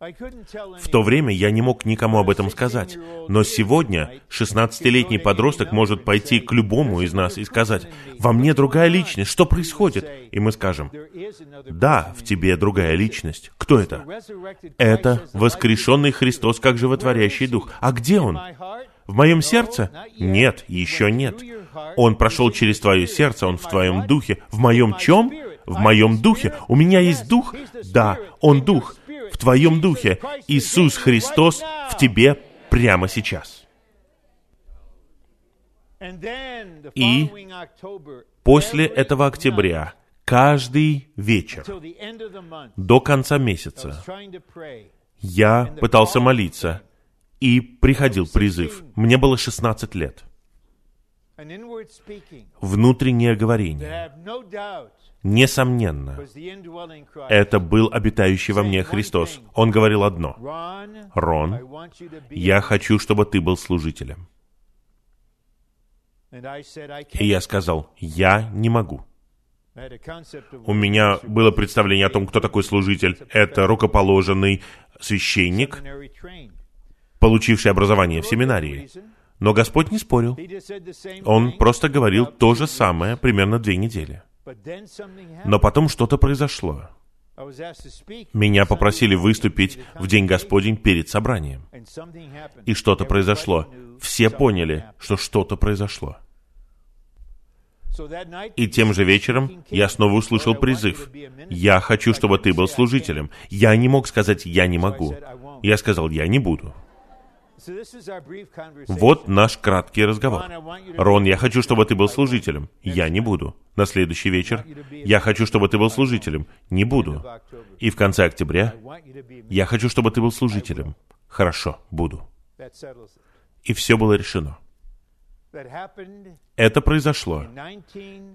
В то время я не мог никому об этом сказать. Но сегодня 16-летний подросток может пойти к любому из нас и сказать, «Во мне другая личность, что происходит?» И мы скажем, «Да, в тебе другая личность. Кто это?» «Это воскрешенный Христос, как животворящий Дух. А где Он?» В моем сердце? Нет, еще нет. Он прошел через твое сердце, он в твоем духе. В моем чем? В моем духе. У меня есть дух? Да, он дух в твоем духе. Иисус Христос в тебе прямо сейчас. И после этого октября, каждый вечер, до конца месяца, я пытался молиться, и приходил призыв. Мне было 16 лет. Внутреннее говорение Несомненно, это был обитающий во мне Христос. Он говорил одно. «Рон, я хочу, чтобы ты был служителем». И я сказал, я не могу. У меня было представление о том, кто такой служитель. Это рукоположенный священник, получивший образование в семинарии. Но Господь не спорил. Он просто говорил то же самое примерно две недели. Но потом что-то произошло. Меня попросили выступить в День Господень перед собранием. И что-то произошло. Все поняли, что что-то произошло. И тем же вечером я снова услышал призыв. «Я хочу, чтобы ты был служителем». Я не мог сказать «я не могу». Я сказал «я не буду». Вот наш краткий разговор. Рон, я хочу, чтобы ты был служителем. Я не буду. На следующий вечер. Я хочу, чтобы ты был служителем. Не буду. И в конце октября. Я хочу, чтобы ты был служителем. Хорошо, буду. И все было решено. Это произошло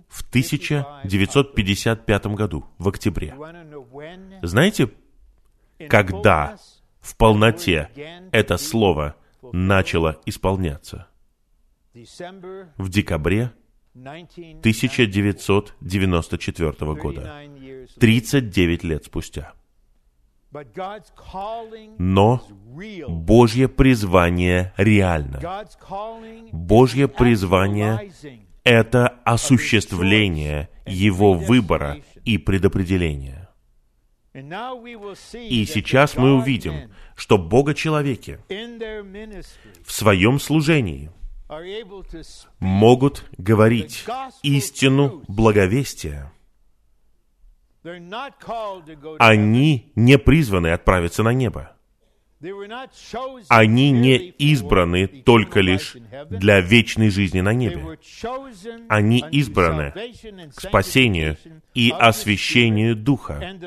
в 1955 году, в октябре. Знаете, когда в полноте это слово начало исполняться? В декабре 1994 года, 39 лет спустя. Но Божье призвание реально. Божье призвание — это осуществление Его выбора и предопределения. И сейчас мы увидим, что Бога-человеки в своем служении могут говорить истину благовестия, они не призваны отправиться на небо. Они не избраны только лишь для вечной жизни на небе. Они избраны к спасению и освящению Духа,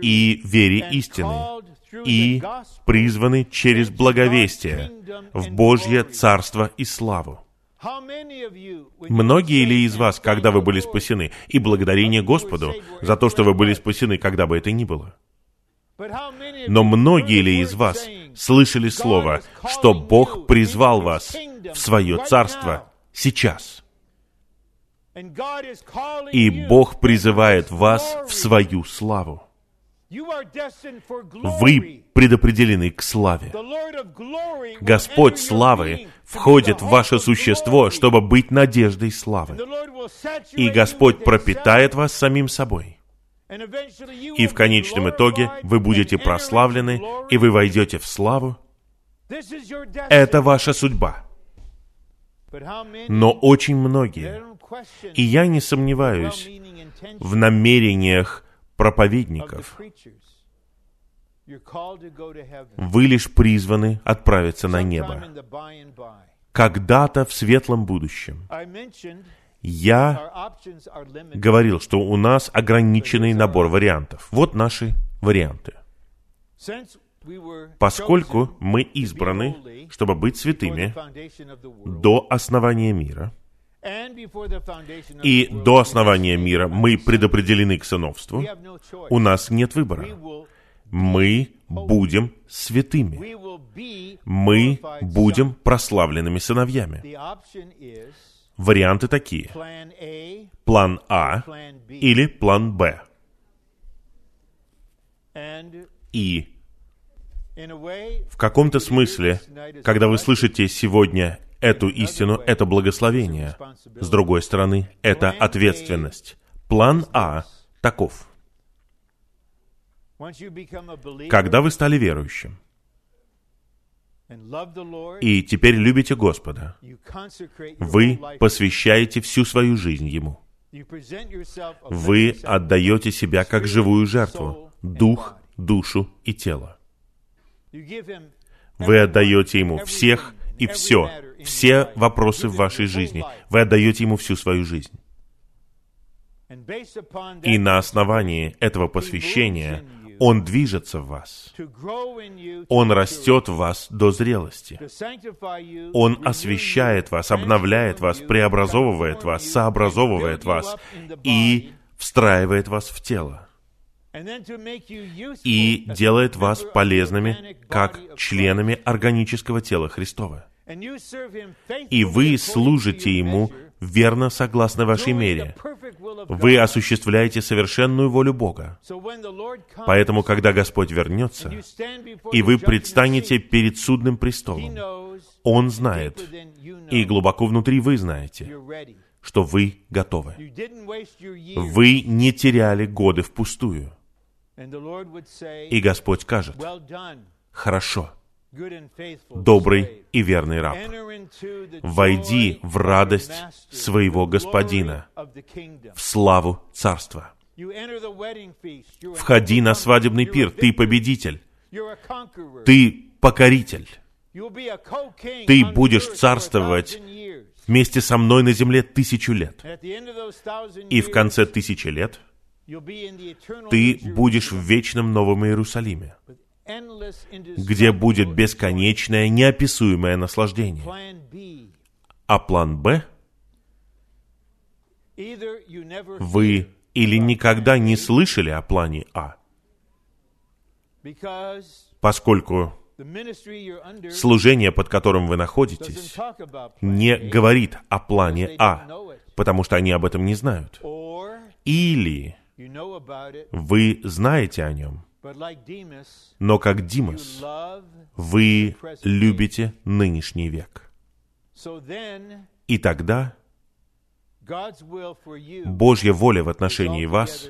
и вере истины, и призваны через благовестие в Божье Царство и славу. Многие ли из вас, когда вы были спасены, и благодарение Господу за то, что вы были спасены, когда бы это ни было? Но многие ли из вас слышали слово, что Бог призвал вас в свое царство сейчас? И Бог призывает вас в свою славу. Вы предопределены к славе. Господь славы входит в ваше существо, чтобы быть надеждой славы. И Господь пропитает вас самим собой. И в конечном итоге вы будете прославлены, и вы войдете в славу. Это ваша судьба. Но очень многие, и я не сомневаюсь в намерениях проповедников, вы лишь призваны отправиться на небо. Когда-то в светлом будущем. Я говорил, что у нас ограниченный набор вариантов. Вот наши варианты. Поскольку мы избраны, чтобы быть святыми до основания мира, и до основания мира мы предопределены к сыновству, у нас нет выбора. Мы будем святыми. Мы будем прославленными сыновьями. Варианты такие. План А или план Б. И в каком-то смысле, когда вы слышите сегодня эту истину, это благословение. С другой стороны, это ответственность. План А таков. Когда вы стали верующим, и теперь любите Господа, вы посвящаете всю свою жизнь Ему. Вы отдаете себя как живую жертву, дух, душу и тело. Вы отдаете Ему всех и все, все вопросы в вашей жизни. Вы отдаете Ему всю свою жизнь. И на основании этого посвящения он движется в вас. Он растет в вас до зрелости. Он освещает вас, обновляет вас, преобразовывает вас, сообразовывает вас и встраивает вас в тело. И делает вас полезными как членами органического тела Христова. и вы служите Ему верно согласно вашей мере. Вы осуществляете совершенную волю Бога. Поэтому, когда Господь вернется, и вы предстанете перед судным престолом, Он знает, и глубоко внутри вы знаете, что вы готовы. Вы не теряли годы впустую. И Господь скажет, «Хорошо, добрый и верный раб, войди в радость своего Господина, в славу Царства. Входи на свадебный пир, ты победитель, ты покоритель, ты будешь царствовать вместе со мной на земле тысячу лет. И в конце тысячи лет ты будешь в вечном Новом Иерусалиме, где будет бесконечное, неописуемое наслаждение. А план «Б» вы или никогда не слышали о плане А, поскольку служение, под которым вы находитесь, не говорит о плане А, потому что они об этом не знают. Или вы знаете о нем, но как Димас, вы любите нынешний век. И тогда Божья воля в отношении вас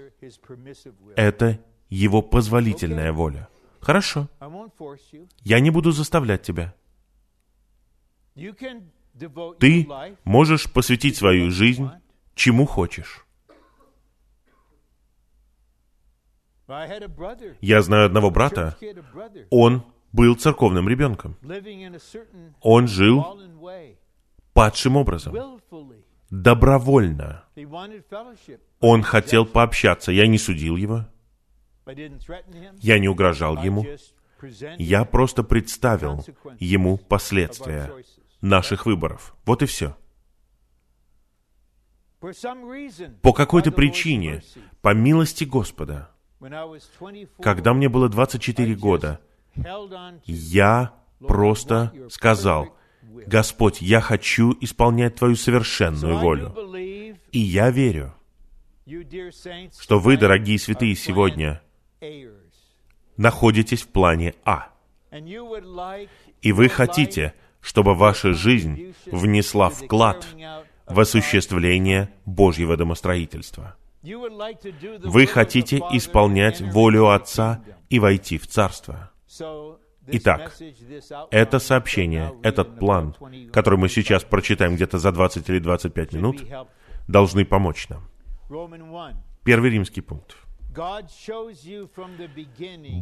— это Его позволительная воля. Хорошо. Я не буду заставлять тебя. Ты можешь посвятить свою жизнь чему хочешь. Я знаю одного брата, он был церковным ребенком. Он жил падшим образом, добровольно. Он хотел пообщаться, я не судил его, я не угрожал ему, я просто представил ему последствия наших выборов. Вот и все. По какой-то причине, по милости Господа, когда мне было 24 года, я просто сказал, Господь, я хочу исполнять Твою совершенную волю. И я верю, что вы, дорогие святые, сегодня находитесь в плане А. И вы хотите, чтобы ваша жизнь внесла вклад в осуществление Божьего домостроительства. Вы хотите исполнять волю Отца и войти в Царство. Итак, это сообщение, этот план, который мы сейчас прочитаем где-то за 20 или 25 минут, должны помочь нам. Первый римский пункт.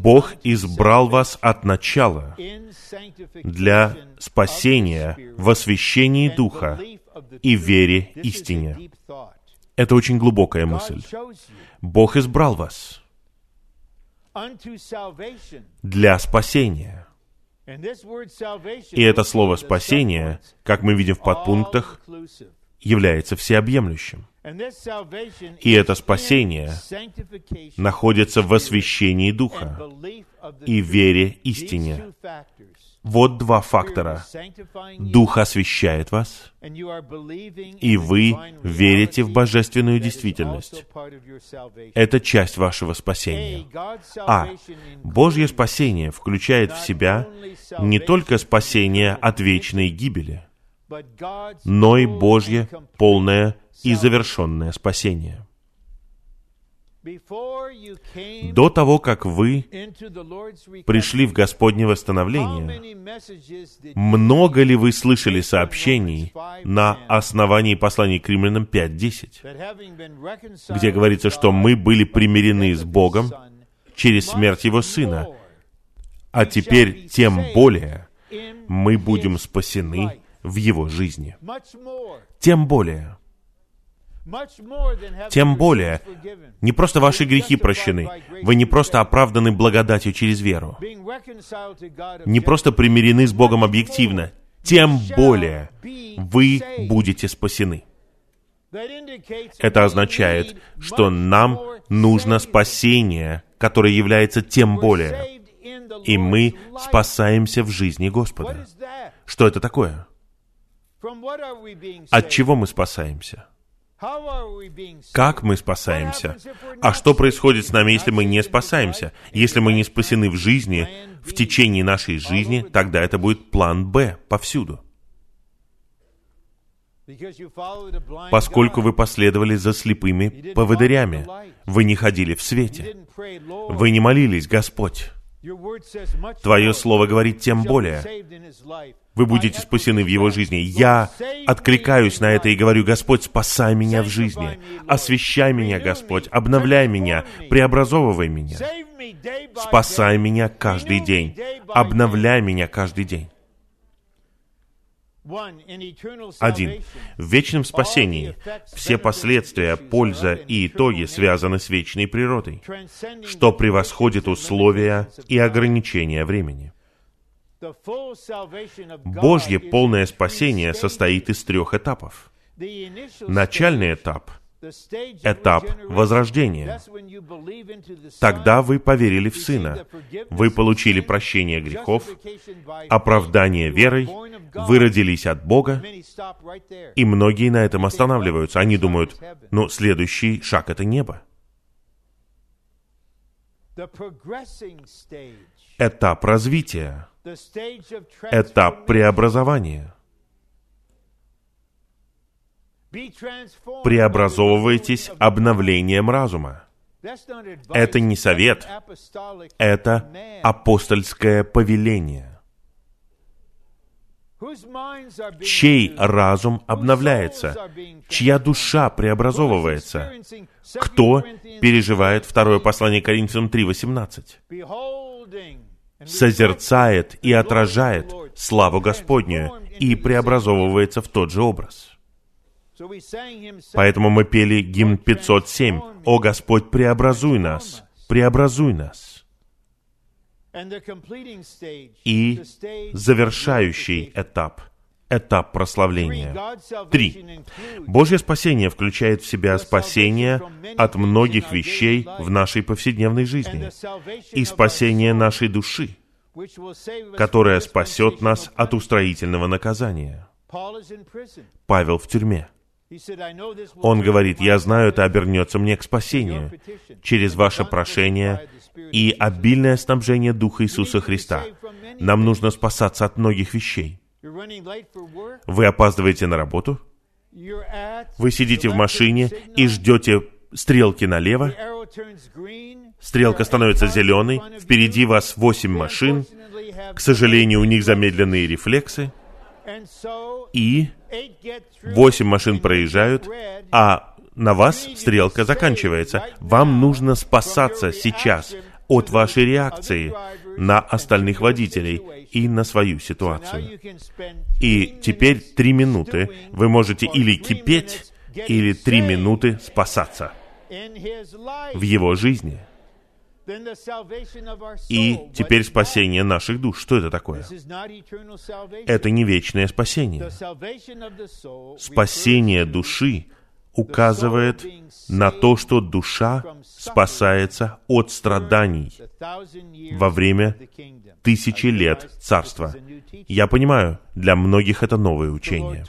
Бог избрал вас от начала для спасения в освящении Духа и вере истине. Это очень глубокая мысль. Бог избрал вас для спасения. И это слово «спасение», как мы видим в подпунктах, является всеобъемлющим. И это спасение находится в освящении Духа и вере истине. Вот два фактора. Дух освещает вас, и вы верите в божественную действительность. Это часть вашего спасения. А Божье спасение включает в себя не только спасение от вечной гибели, но и Божье полное и завершенное спасение. До того, как вы пришли в Господне восстановление, много ли вы слышали сообщений на основании посланий к римлянам 5.10, где говорится, что мы были примирены с Богом через смерть Его Сына, а теперь тем более мы будем спасены в Его жизни. Тем более, тем более, не просто ваши грехи прощены, вы не просто оправданы благодатью через веру, не просто примирены с Богом объективно, тем более вы будете спасены. Это означает, что нам нужно спасение, которое является тем более. И мы спасаемся в жизни Господа. Что это такое? От чего мы спасаемся? Как мы спасаемся? А что происходит с нами, если мы не спасаемся? Если мы не спасены в жизни, в течение нашей жизни, тогда это будет план «Б» повсюду. Поскольку вы последовали за слепыми поводырями, вы не ходили в свете, вы не молились, Господь, Твое Слово говорит тем более. Вы будете спасены в его жизни. Я откликаюсь на это и говорю, Господь, спасай меня в жизни. Освящай меня, Господь. Обновляй меня. Преобразовывай меня. Спасай меня каждый день. Обновляй меня каждый день. Один. В вечном спасении все последствия, польза и итоги связаны с вечной природой, что превосходит условия и ограничения времени. Божье полное спасение состоит из трех этапов. Начальный этап — этап возрождения. Тогда вы поверили в Сына, вы получили прощение грехов, оправдание верой, вы родились от Бога, и многие на этом останавливаются. Они думают, ну, следующий шаг — это небо. Этап развития, этап преобразования — Преобразовывайтесь обновлением разума. Это не совет, это апостольское повеление. Чей разум обновляется? Чья душа преобразовывается? Кто переживает второе послание Коринфянам 3.18? Созерцает и отражает славу Господню и преобразовывается в тот же образ. Поэтому мы пели гимн 507. «О Господь, преобразуй нас, преобразуй нас». И завершающий этап — этап прославления. Три. Божье спасение включает в себя спасение от многих вещей в нашей повседневной жизни и спасение нашей души, которая спасет нас от устроительного наказания. Павел в тюрьме. Он говорит, я знаю, это обернется мне к спасению. Через ваше прошение и обильное снабжение Духа Иисуса Христа. Нам нужно спасаться от многих вещей. Вы опаздываете на работу, вы сидите в машине и ждете стрелки налево, стрелка становится зеленой, впереди вас восемь машин, к сожалению, у них замедленные рефлексы, и восемь машин проезжают, а на вас стрелка заканчивается. Вам нужно спасаться сейчас от вашей реакции на остальных водителей и на свою ситуацию. И теперь три минуты вы можете или кипеть, или три минуты спасаться в его жизни. И теперь спасение наших душ. Что это такое? Это не вечное спасение. Спасение души указывает на то, что душа спасается от страданий во время тысячи лет царства. Я понимаю, для многих это новое учение.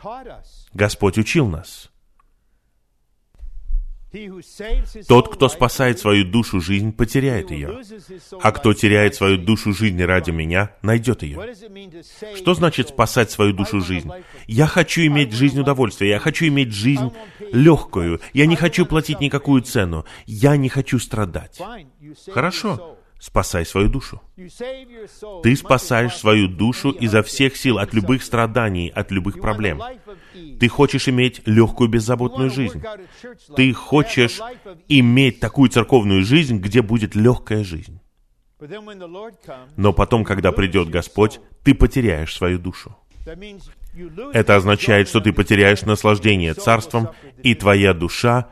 Господь учил нас. Тот, кто спасает свою душу жизнь, потеряет ее. А кто теряет свою душу жизнь ради меня, найдет ее. Что значит спасать свою душу жизнь? Я хочу иметь жизнь удовольствия, я хочу иметь жизнь легкую, я не хочу платить никакую цену, я не хочу страдать. Хорошо, спасай свою душу. Ты спасаешь свою душу изо всех сил от любых страданий, от любых проблем. Ты хочешь иметь легкую, беззаботную жизнь. Ты хочешь иметь такую церковную жизнь, где будет легкая жизнь. Но потом, когда придет Господь, ты потеряешь свою душу. Это означает, что ты потеряешь наслаждение царством, и твоя душа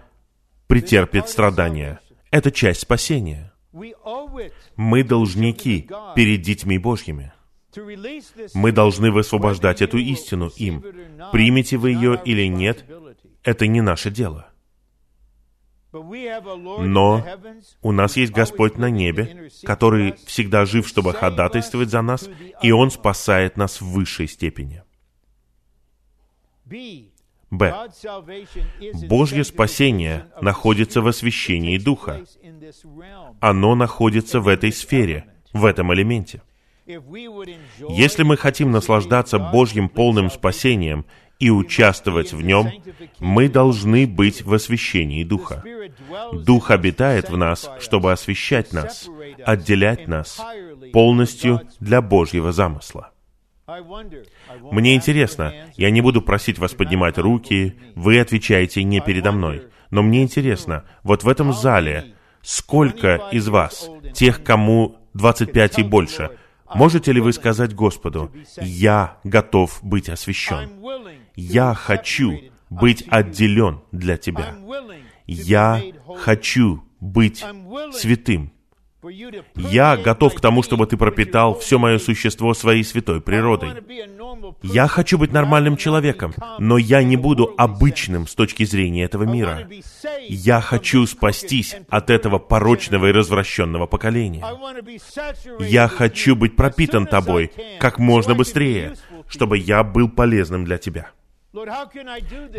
претерпит страдания. Это часть спасения. Мы должники перед детьми Божьими. Мы должны высвобождать эту истину им. Примете вы ее или нет, это не наше дело. Но у нас есть Господь на небе, который всегда жив, чтобы ходатайствовать за нас, и Он спасает нас в высшей степени. Б. Божье спасение находится в освящении Духа. Оно находится в этой сфере, в этом элементе. Если мы хотим наслаждаться Божьим полным спасением и участвовать в нем, мы должны быть в освящении Духа. Дух обитает в нас, чтобы освещать нас, отделять нас полностью для Божьего замысла. Мне интересно, я не буду просить вас поднимать руки, вы отвечаете не передо мной, но мне интересно, вот в этом зале, сколько из вас, тех, кому 25 и больше, можете ли вы сказать Господу, «Я готов быть освящен. Я хочу быть отделен для Тебя. Я хочу быть святым. Я готов к тому, чтобы ты пропитал все мое существо своей святой природой. Я хочу быть нормальным человеком, но я не буду обычным с точки зрения этого мира. Я хочу спастись от этого порочного и развращенного поколения. Я хочу быть пропитан тобой как можно быстрее, чтобы я был полезным для тебя.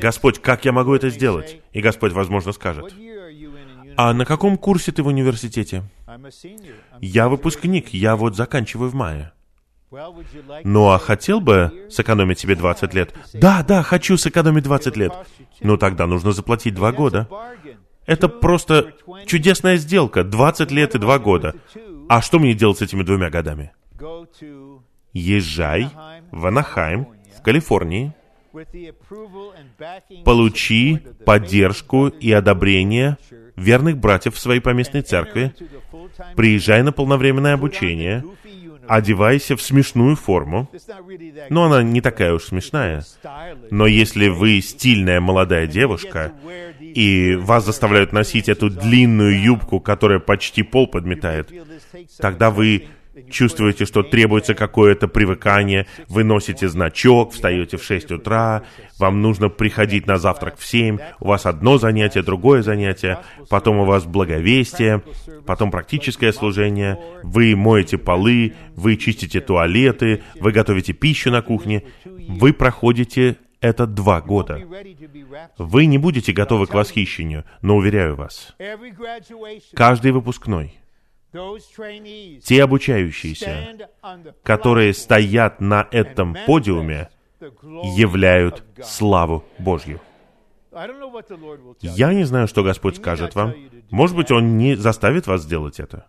Господь, как я могу это сделать? И Господь, возможно, скажет, а на каком курсе ты в университете? Я выпускник, я вот заканчиваю в мае. Ну а хотел бы сэкономить себе 20 лет? Да, да, хочу сэкономить 20 лет. Ну тогда нужно заплатить 2 года. Это просто чудесная сделка. 20 лет и 2 года. А что мне делать с этими двумя годами? Езжай в Анахайм, в Калифорнии, получи поддержку и одобрение верных братьев в своей поместной церкви, приезжай на полновременное обучение, одевайся в смешную форму, но она не такая уж смешная. Но если вы стильная молодая девушка, и вас заставляют носить эту длинную юбку, которая почти пол подметает, тогда вы чувствуете, что требуется какое-то привыкание, вы носите значок, встаете в 6 утра, вам нужно приходить на завтрак в 7, у вас одно занятие, другое занятие, потом у вас благовестие, потом практическое служение, вы моете полы, вы чистите туалеты, вы готовите пищу на кухне, вы проходите это два года. Вы не будете готовы к восхищению, но уверяю вас, каждый выпускной – те обучающиеся, которые стоят на этом подиуме, являют славу Божью. Я не знаю, что Господь скажет вам. Может быть, Он не заставит вас сделать это.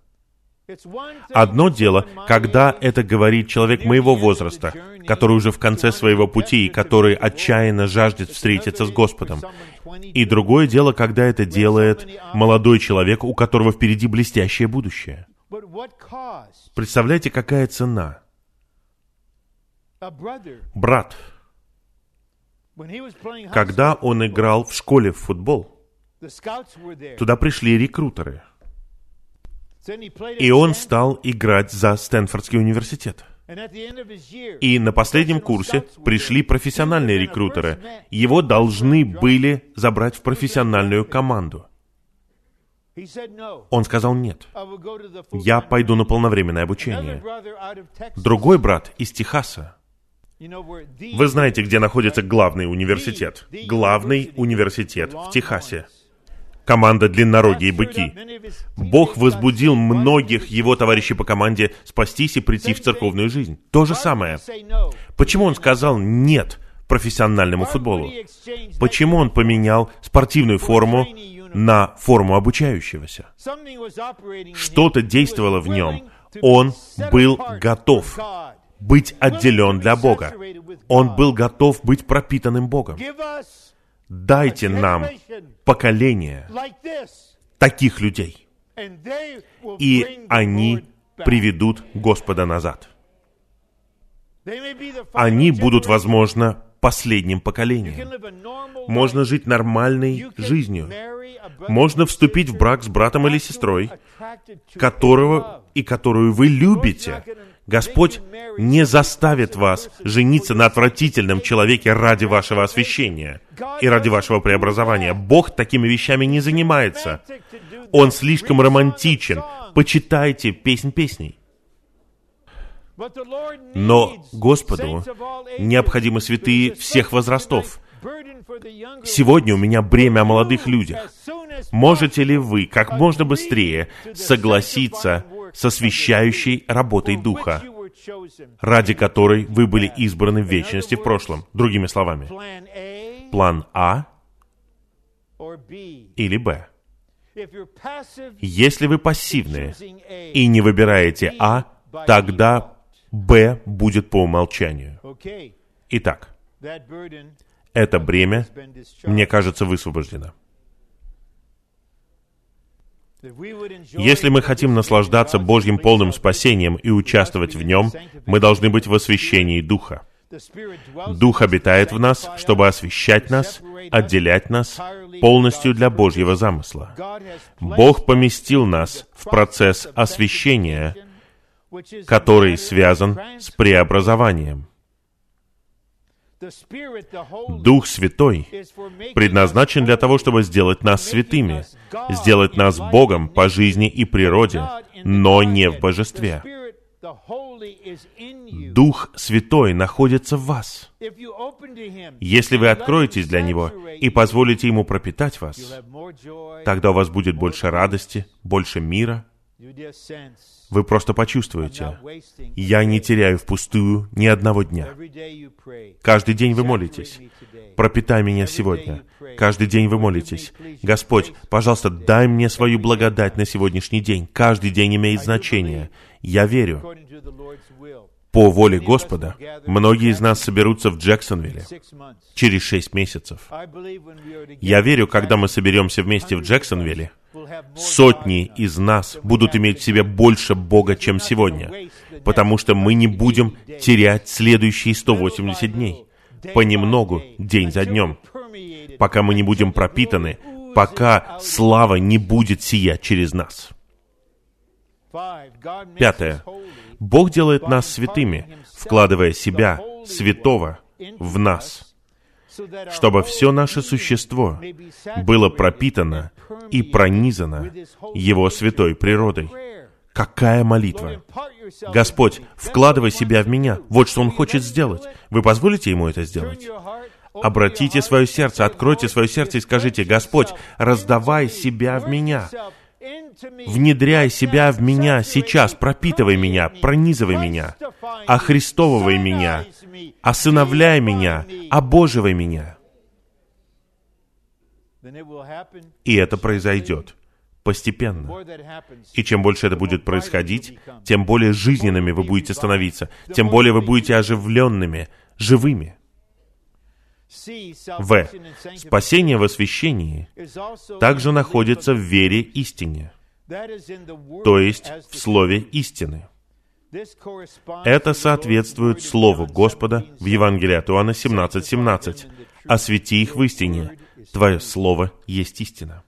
Одно дело, когда это говорит человек моего возраста, который уже в конце своего пути и который отчаянно жаждет встретиться с Господом. И другое дело, когда это делает молодой человек, у которого впереди блестящее будущее. Представляете, какая цена? Брат, когда он играл в школе в футбол, туда пришли рекрутеры – и он стал играть за Стэнфордский университет. И на последнем курсе пришли профессиональные рекрутеры. Его должны были забрать в профессиональную команду. Он сказал нет. Я пойду на полновременное обучение. Другой брат из Техаса. Вы знаете, где находится главный университет? Главный университет в Техасе команда «Длиннорогие быки». Бог возбудил многих его товарищей по команде спастись и прийти в церковную жизнь. То же самое. Почему он сказал «нет» профессиональному футболу? Почему он поменял спортивную форму на форму обучающегося? Что-то действовало в нем. Он был готов быть отделен для Бога. Он был готов быть пропитанным Богом дайте нам поколение таких людей, и они приведут Господа назад. Они будут, возможно, последним поколением. Можно жить нормальной жизнью. Можно вступить в брак с братом или сестрой, которого и которую вы любите. Господь не заставит вас жениться на отвратительном человеке ради вашего освящения и ради вашего преобразования. Бог такими вещами не занимается. Он слишком романтичен. Почитайте песнь песней. Но Господу необходимы святые всех возрастов, Сегодня у меня бремя о молодых людях. Можете ли вы как можно быстрее согласиться с освящающей работой Духа, ради которой вы были избраны в вечности в прошлом? Другими словами, план А или Б. Если вы пассивные и не выбираете А, тогда Б будет по умолчанию. Итак, это бремя, мне кажется, высвобождено. Если мы хотим наслаждаться Божьим полным спасением и участвовать в нем, мы должны быть в освящении Духа. Дух обитает в нас, чтобы освещать нас, отделять нас полностью для Божьего замысла. Бог поместил нас в процесс освящения, который связан с преобразованием. Дух Святой предназначен для того, чтобы сделать нас святыми, сделать нас Богом по жизни и природе, но не в божестве. Дух Святой находится в вас. Если вы откроетесь для Него и позволите Ему пропитать вас, тогда у вас будет больше радости, больше мира. Вы просто почувствуете, я не теряю впустую ни одного дня. Каждый день вы молитесь. Пропитай меня сегодня. Каждый день вы молитесь. Господь, пожалуйста, дай мне свою благодать на сегодняшний день. Каждый день имеет значение. Я верю. По воле Господа, многие из нас соберутся в Джексонвилле через шесть месяцев. Я верю, когда мы соберемся вместе в Джексонвилле, сотни из нас будут иметь в себе больше Бога, чем сегодня, потому что мы не будем терять следующие 180 дней, понемногу, день за днем, пока мы не будем пропитаны, пока слава не будет сиять через нас. Пятое. Бог делает нас святыми, вкладывая себя, святого, в нас, чтобы все наше существо было пропитано и пронизано Его святой природой. Какая молитва! Господь, вкладывай себя в меня. Вот что Он хочет сделать. Вы позволите Ему это сделать? Обратите свое сердце, откройте свое сердце и скажите, Господь, раздавай себя в меня. Внедряй себя в меня сейчас, пропитывай меня, пронизывай меня, охристовывай меня, осыновляй меня, обоживай меня. И это произойдет постепенно. И чем больше это будет происходить, тем более жизненными вы будете становиться, тем более вы будете оживленными, живыми. В. Спасение в освящении также находится в вере истине, то есть в слове истины. Это соответствует Слову Господа в Евангелии от Иоанна 17.17. 17. «Освети их в истине, Твое Слово есть истина».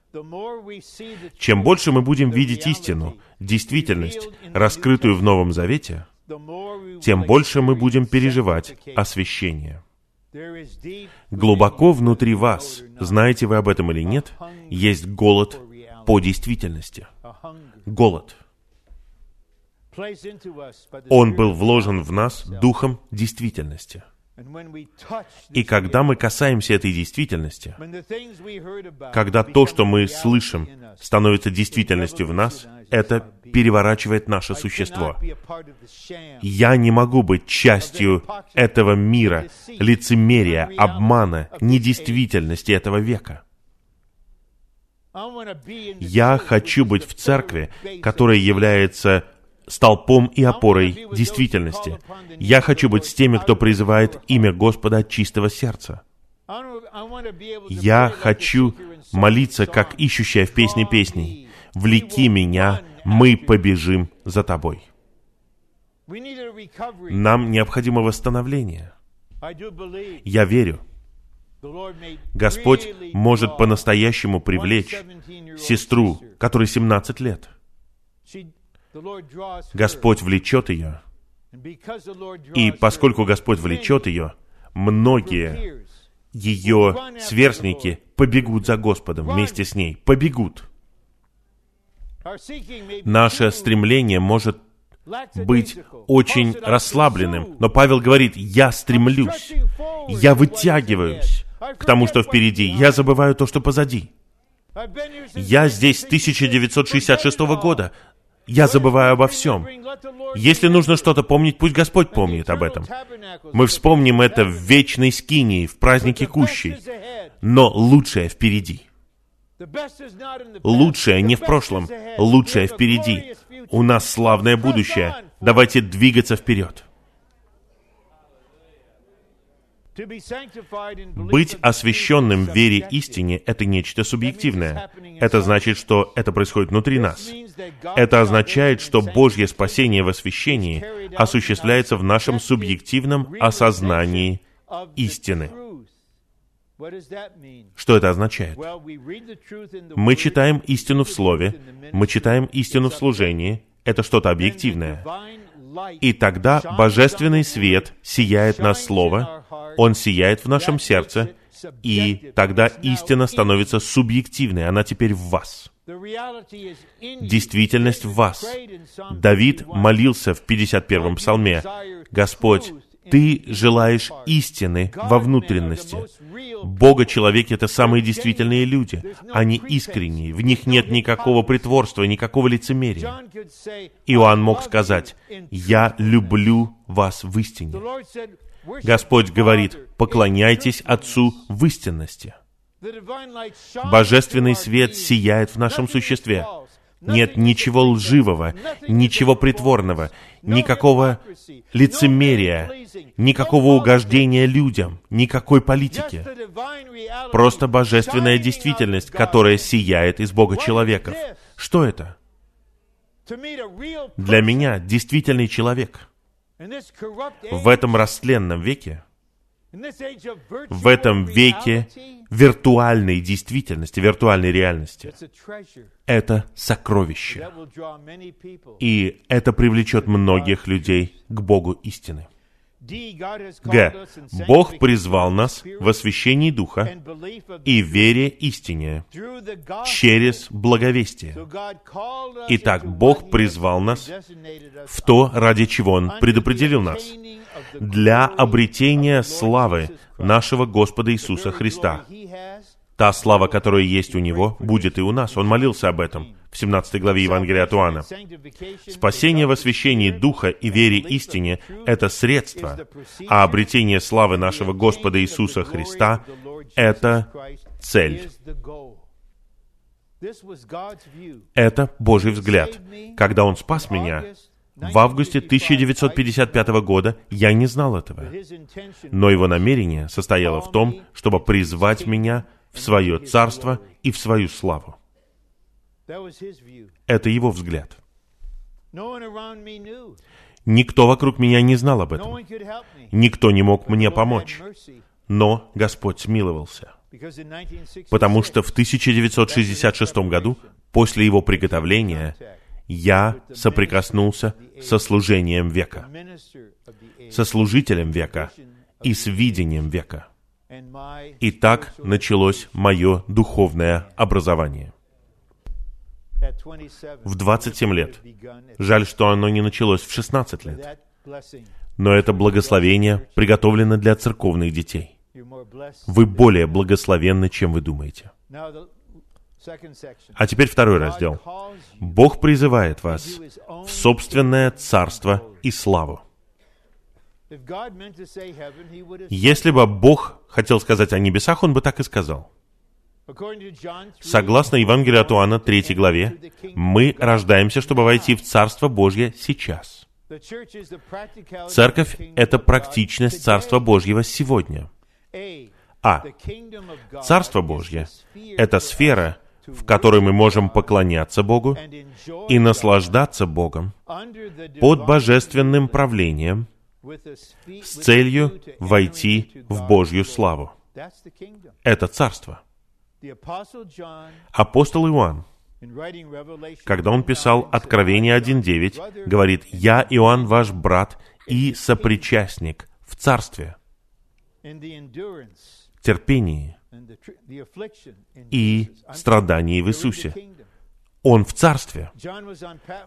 Чем больше мы будем видеть истину, действительность, раскрытую в Новом Завете, тем больше мы будем переживать освящение. Глубоко внутри вас, знаете вы об этом или нет, есть голод по действительности. Голод. Он был вложен в нас духом действительности. И когда мы касаемся этой действительности, когда то, что мы слышим, становится действительностью в нас, это переворачивает наше существо. Я не могу быть частью этого мира, лицемерия, обмана, недействительности этого века. Я хочу быть в церкви, которая является столпом и опорой действительности. Я хочу быть с теми, кто призывает имя Господа от чистого сердца. Я хочу молиться, как ищущая в песне песней. «Влеки меня, мы побежим за тобой». Нам необходимо восстановление. Я верю. Господь может по-настоящему привлечь сестру, которой 17 лет. Господь влечет ее. И поскольку Господь влечет ее, многие ее сверстники побегут за Господом вместе с ней, побегут. Наше стремление может быть очень расслабленным, но Павел говорит, я стремлюсь, я вытягиваюсь к тому, что впереди. Я забываю то, что позади. Я здесь с 1966 года. Я забываю обо всем. Если нужно что-то помнить, пусть Господь помнит об этом. Мы вспомним это в вечной скинии, в празднике Кущей. Но лучшее впереди. Лучшее не в прошлом, лучшее впереди. У нас славное будущее. Давайте двигаться вперед. Быть освященным в вере истине — это нечто субъективное. Это значит, что это происходит внутри нас. Это означает, что Божье спасение в освящении осуществляется в нашем субъективном осознании истины. Что это означает? Мы читаем истину в Слове, мы читаем истину в служении, это что-то объективное. И тогда божественный свет сияет на Слово, он сияет в нашем сердце, и тогда истина становится субъективной, она теперь в вас. Действительность в вас. Давид молился в 51-м псалме, «Господь, ты желаешь истины во внутренности. Бога человеки — это самые действительные люди. Они искренние, в них нет никакого притворства, никакого лицемерия. Иоанн мог сказать, «Я люблю вас в истине». Господь говорит, поклоняйтесь Отцу в истинности. Божественный свет сияет в нашем существе. Нет ничего лживого, ничего притворного, никакого лицемерия, никакого угождения людям, никакой политики. Просто божественная действительность, которая сияет из Бога человеков. Что это? Для меня действительный человек в этом растленном веке, в этом веке виртуальной действительности, виртуальной реальности. Это сокровище. И это привлечет многих людей к Богу истины. Г. Бог призвал нас в освящении Духа и вере истине через благовестие. Итак, Бог призвал нас в то, ради чего Он предопределил нас, для обретения славы нашего Господа Иисуса Христа. Та слава, которая есть у Него, будет и у нас. Он молился об этом в 17 главе Евангелия от Иоанна. Спасение в освящении Духа и вере истине — это средство, а обретение славы нашего Господа Иисуса Христа — это цель. Это Божий взгляд. Когда Он спас меня, в августе 1955 года я не знал этого. Но его намерение состояло в том, чтобы призвать меня в свое царство и в свою славу. Это его взгляд. Никто вокруг меня не знал об этом. Никто не мог мне помочь. Но Господь смиловался. Потому что в 1966 году, после его приготовления, я соприкоснулся со служением века, со служителем века и с видением века. И так началось мое духовное образование в 27 лет. Жаль, что оно не началось в 16 лет. Но это благословение приготовлено для церковных детей. Вы более благословенны, чем вы думаете. А теперь второй раздел. Бог призывает вас в собственное царство и славу. Если бы Бог хотел сказать о небесах, Он бы так и сказал. Согласно Евангелию от Иоанна, 3 главе, мы рождаемся, чтобы войти в Царство Божье сейчас. Церковь — это практичность Царства Божьего сегодня. А. Царство Божье — это сфера, в которой мы можем поклоняться Богу и наслаждаться Богом под божественным правлением с целью войти в Божью славу. Это царство. Апостол Иоанн, когда он писал Откровение 1.9, говорит, «Я, Иоанн, ваш брат и сопричастник в царстве, терпении и страдании в Иисусе». Он в царстве.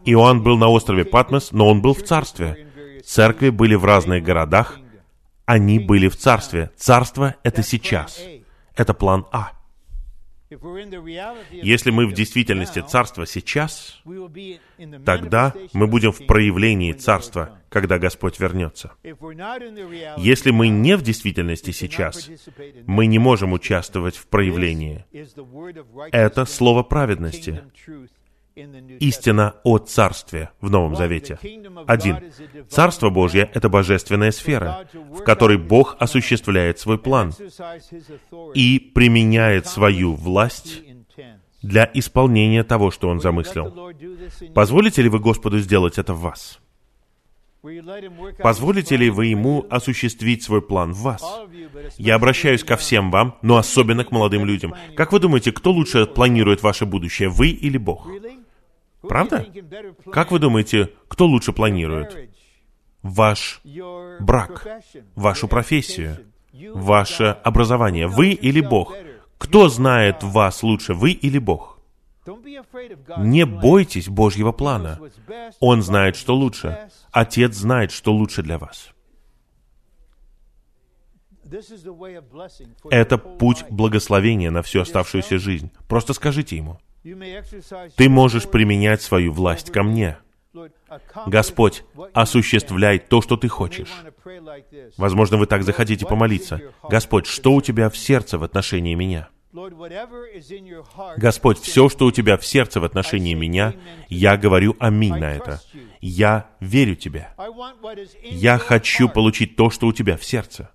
Иоанн был на острове Патмос, но он был в царстве. Церкви были в разных городах, они были в царстве. Царство — это сейчас. Это план А. Если мы в действительности Царства сейчас, тогда мы будем в проявлении Царства, когда Господь вернется. Если мы не в действительности сейчас, мы не можем участвовать в проявлении. Это слово праведности, истина о Царстве в Новом Завете. Один. Царство Божье — это божественная сфера, в которой Бог осуществляет свой план и применяет свою власть для исполнения того, что Он замыслил. Позволите ли вы Господу сделать это в вас? Позволите ли вы Ему осуществить свой план в вас? Я обращаюсь ко всем вам, но особенно к молодым людям. Как вы думаете, кто лучше планирует ваше будущее, вы или Бог? Правда? Как вы думаете, кто лучше планирует? Ваш брак, вашу профессию, ваше образование. Вы или Бог? Кто знает вас лучше, вы или Бог? Не бойтесь Божьего плана. Он знает, что лучше. Отец знает, что лучше для вас. Это путь благословения на всю оставшуюся жизнь. Просто скажите ему. Ты можешь применять свою власть ко мне. Господь, осуществляй то, что ты хочешь. Возможно, вы так захотите помолиться. Господь, что у тебя в сердце в отношении меня? Господь, все, что у тебя в сердце в отношении меня, я говорю аминь на это. Я верю тебе. Я хочу получить то, что у тебя в сердце.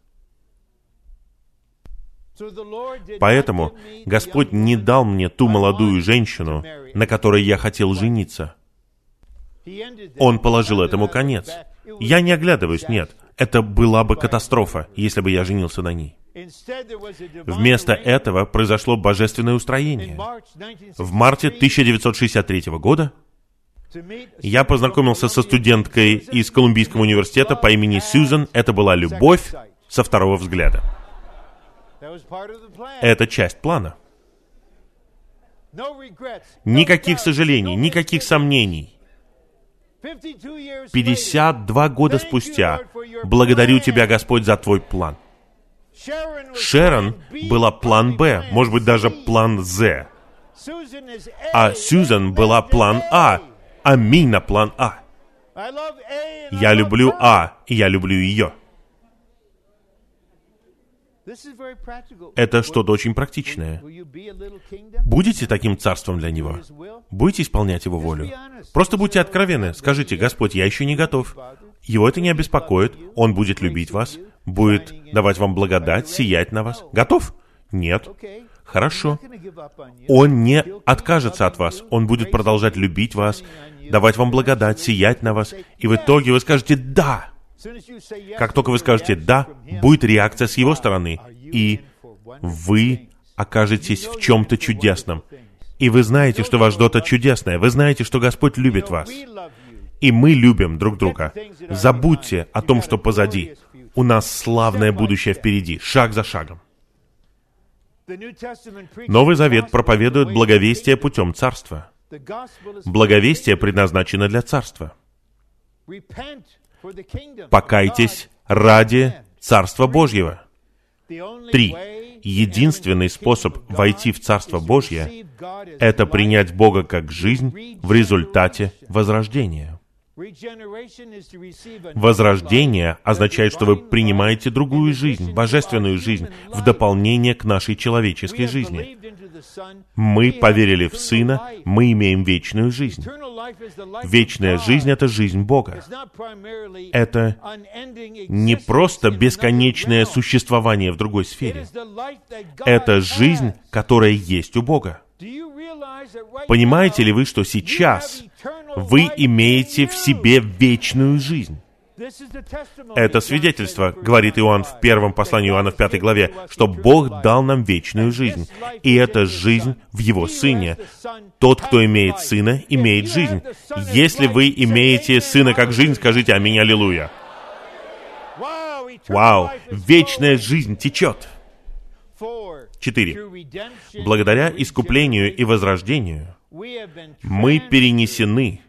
Поэтому Господь не дал мне ту молодую женщину, на которой я хотел жениться. Он положил этому конец. Я не оглядываюсь, нет. Это была бы катастрофа, если бы я женился на ней. Вместо этого произошло божественное устроение. В марте 1963 года я познакомился со студенткой из Колумбийского университета по имени Сьюзен. Это была любовь со второго взгляда. Это часть плана. Никаких сожалений, никаких сомнений. 52 года спустя, благодарю Тебя, Господь, за Твой план. Шерон была план Б, может быть, даже план З. А Сьюзан была план А. Аминь на план А. Я люблю А, и я люблю ее. Это что-то очень практичное. Будете таким царством для Него? Будете исполнять Его волю? Просто будьте откровенны. Скажите, Господь, я еще не готов. Его это не обеспокоит. Он будет любить вас, будет давать вам благодать, сиять на вас. Готов? Нет. Хорошо. Он не откажется от вас. Он будет продолжать любить вас, давать вам благодать, сиять на вас. И в итоге вы скажете «Да». Как только вы скажете «да», будет реакция с его стороны, и вы окажетесь в чем-то чудесном. И вы знаете, что вас что-то чудесное. Вы знаете, что Господь любит вас. И мы любим друг друга. Забудьте о том, что позади. У нас славное будущее впереди, шаг за шагом. Новый Завет проповедует благовестие путем царства. Благовестие предназначено для царства. Покайтесь ради Царства Божьего. Три. Единственный способ войти в Царство Божье — это принять Бога как жизнь в результате возрождения. Возрождение означает, что вы принимаете другую жизнь, божественную жизнь, в дополнение к нашей человеческой жизни. Мы поверили в Сына, мы имеем вечную жизнь. Вечная жизнь — это жизнь Бога. Это не просто бесконечное существование в другой сфере. Это жизнь, которая есть у Бога. Понимаете ли вы, что сейчас вы имеете в себе вечную жизнь? Это свидетельство, говорит Иоанн в первом послании Иоанна в пятой главе, что Бог дал нам вечную жизнь. И это жизнь в Его Сыне. Тот, кто имеет Сына, имеет жизнь. Если вы имеете Сына как жизнь, скажите «Аминь, Аллилуйя». Вау! Вечная жизнь течет. Четыре. Благодаря искуплению и возрождению мы перенесены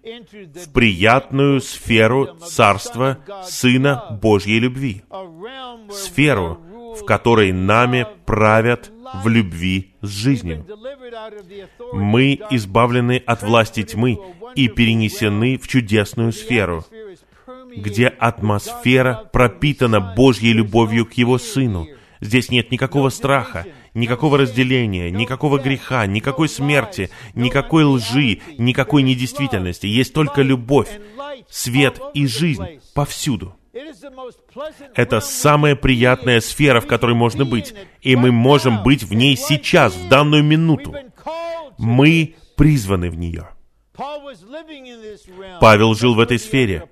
в приятную сферу Царства Сына Божьей любви, сферу, в которой нами правят в любви с жизнью. Мы избавлены от власти тьмы и перенесены в чудесную сферу, где атмосфера пропитана Божьей любовью к Его Сыну. Здесь нет никакого страха, никакого разделения, никакого греха, никакой смерти, никакой лжи, никакой недействительности. Есть только любовь, свет и жизнь повсюду. Это самая приятная сфера, в которой можно быть, и мы можем быть в ней сейчас, в данную минуту. Мы призваны в нее. Павел жил в этой сфере,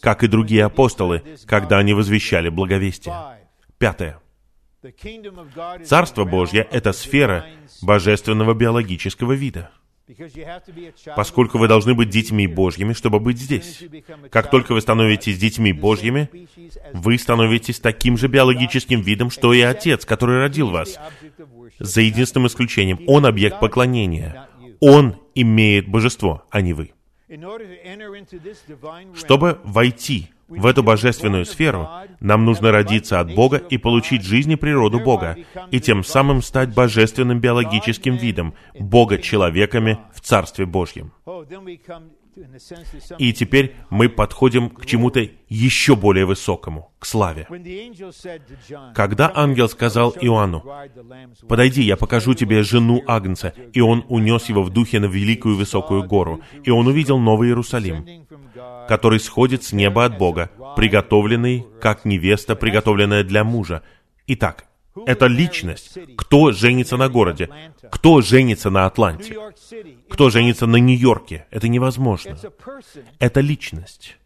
как и другие апостолы, когда они возвещали благовестие. Пятое. Царство Божье — это сфера божественного биологического вида. Поскольку вы должны быть детьми Божьими, чтобы быть здесь. Как только вы становитесь детьми Божьими, вы становитесь таким же биологическим видом, что и Отец, который родил вас. За единственным исключением, Он объект поклонения. Он имеет божество, а не вы. Чтобы войти в эту божественную сферу, нам нужно родиться от Бога и получить жизнь и природу Бога, и тем самым стать божественным биологическим видом, Бога человеками в Царстве Божьем. И теперь мы подходим к чему-то еще более высокому, к славе. Когда ангел сказал Иоанну, «Подойди, я покажу тебе жену Агнца», и он унес его в духе на великую высокую гору, и он увидел Новый Иерусалим, который сходит с неба от Бога, приготовленный, как невеста, приготовленная для мужа. Итак, это личность. Кто женится на городе? Кто женится на Атланте? Кто женится на Нью-Йорке? Это невозможно. Это личность.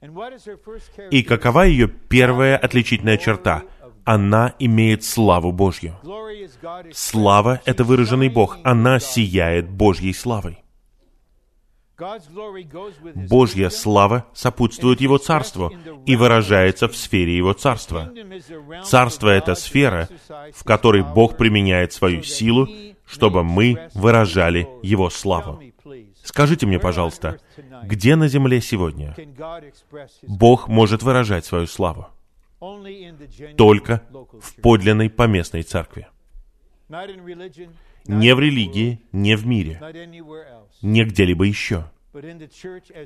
И какова ее первая отличительная черта? Она имеет славу Божью. Слава — это выраженный Бог. Она сияет Божьей славой. Божья слава сопутствует Его Царству и выражается в сфере Его Царства. Царство — это сфера, в которой Бог применяет свою силу, чтобы мы выражали Его славу. Скажите мне, пожалуйста, где на земле сегодня Бог может выражать свою славу? Только в подлинной поместной церкви. Не в религии, не в мире, не где-либо еще,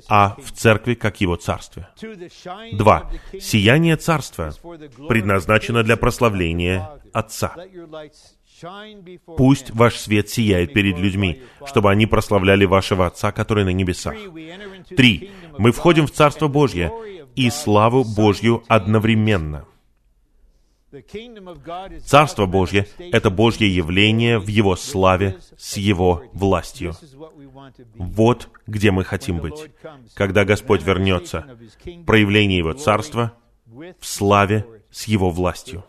а в церкви как его царстве. Два. Сияние царства предназначено для прославления Отца. Пусть ваш свет сияет перед людьми, чтобы они прославляли вашего Отца, который на небесах. Три. Мы входим в Царство Божье и славу Божью одновременно. Царство Божье — это Божье явление в Его славе с Его властью. Вот где мы хотим быть. Когда Господь вернется, проявление Его Царства в славе с Его властью.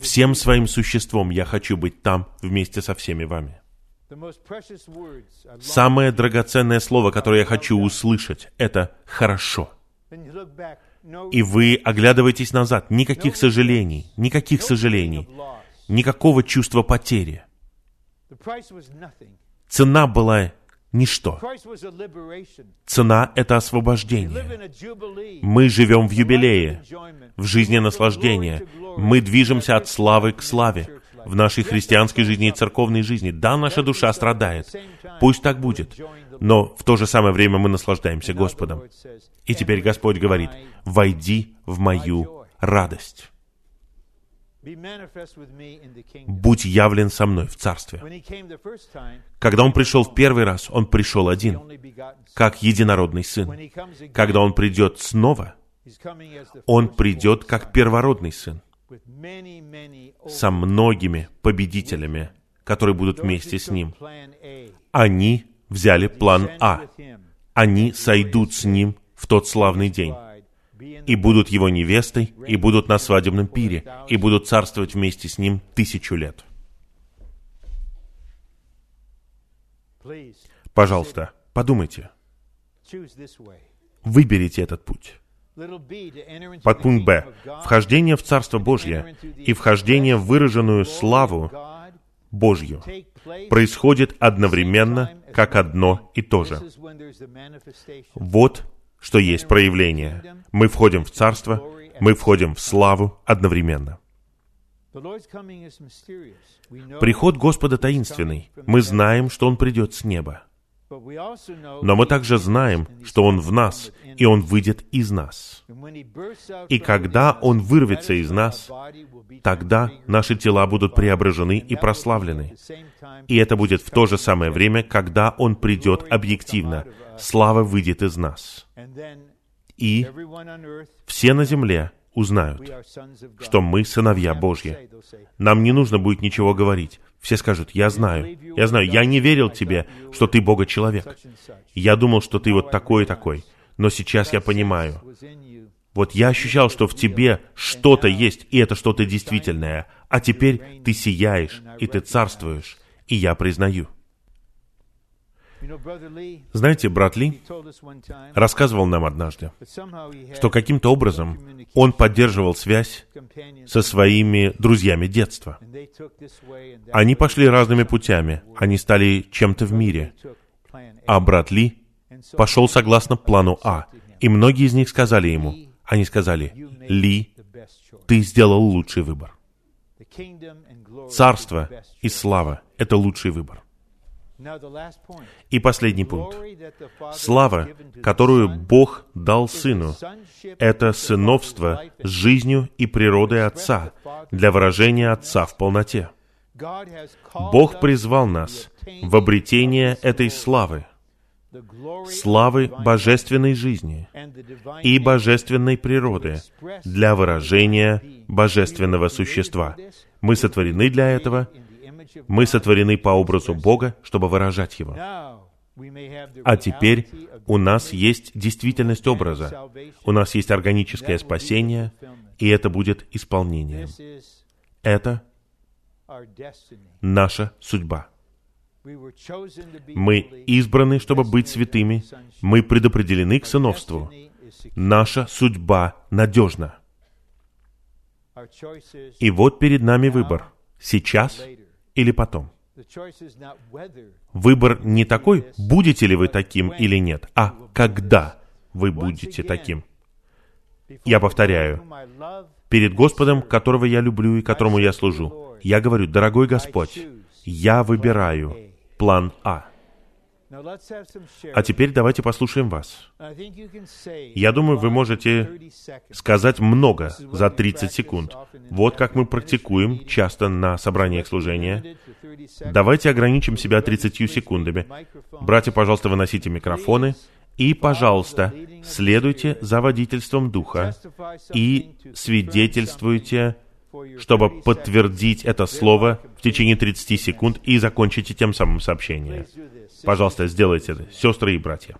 Всем своим существом я хочу быть там вместе со всеми вами. Самое драгоценное слово, которое я хочу услышать, это «хорошо» и вы оглядываетесь назад, никаких сожалений, никаких сожалений, никакого чувства потери. Цена была ничто. Цена — это освобождение. Мы живем в юбилее, в жизни наслаждения. Мы движемся от славы к славе в нашей христианской жизни и церковной жизни. Да, наша душа страдает. Пусть так будет. Но в то же самое время мы наслаждаемся Господом. И теперь Господь говорит, «Войди в мою радость». Будь явлен со мной в Царстве. Когда Он пришел в первый раз, Он пришел один, как единородный Сын. Когда Он придет снова, Он придет как первородный Сын со многими победителями, которые будут вместе с Ним. Они взяли план А. Они сойдут с Ним в тот славный день и будут его невестой, и будут на свадебном пире, и будут царствовать вместе с ним тысячу лет. Пожалуйста, подумайте. Выберите этот путь. Подпункт Б. Вхождение в Царство Божье и вхождение в выраженную славу Божью происходит одновременно, как одно и то же. Вот что есть проявление. Мы входим в Царство, мы входим в славу одновременно. Приход Господа таинственный. Мы знаем, что Он придет с неба. Но мы также знаем, что Он в нас, и Он выйдет из нас. И когда Он вырвется из нас, тогда наши тела будут преображены и прославлены. И это будет в то же самое время, когда Он придет объективно. Слава выйдет из нас. И все на земле узнают, что мы сыновья Божьи. Нам не нужно будет ничего говорить. Все скажут, я знаю, я знаю, я не верил тебе, что ты Бога человек. Я думал, что ты вот такой и такой. Но сейчас я понимаю. Вот я ощущал, что в тебе что-то есть, и это что-то действительное. А теперь ты сияешь, и ты царствуешь. И я признаю. Знаете, брат Ли рассказывал нам однажды, что каким-то образом он поддерживал связь со своими друзьями детства. Они пошли разными путями, они стали чем-то в мире. А брат Ли пошел согласно плану А. И многие из них сказали ему, они сказали, Ли, ты сделал лучший выбор. Царство и слава — это лучший выбор. И последний пункт. Слава, которую Бог дал Сыну, это сыновство с жизнью и природой Отца для выражения Отца в полноте. Бог призвал нас в обретение этой славы, славы божественной жизни и божественной природы для выражения божественного существа. Мы сотворены для этого, мы сотворены по образу Бога, чтобы выражать Его. А теперь у нас есть действительность образа, у нас есть органическое спасение, и это будет исполнением. Это наша судьба. Мы избраны, чтобы быть святыми. Мы предопределены к сыновству. Наша судьба надежна. И вот перед нами выбор. Сейчас или потом. Выбор не такой, будете ли вы таким или нет, а когда вы будете таким. Я повторяю, перед Господом, которого я люблю и которому я служу, я говорю, дорогой Господь, я выбираю план А. А теперь давайте послушаем вас. Я думаю, вы можете сказать много за 30 секунд. Вот как мы практикуем часто на собраниях служения. Давайте ограничим себя 30 секундами. Братья, пожалуйста, выносите микрофоны. И, пожалуйста, следуйте за водительством Духа и свидетельствуйте чтобы подтвердить это слово в течение 30 секунд и закончите тем самым сообщение. Пожалуйста, сделайте это, сестры и братья.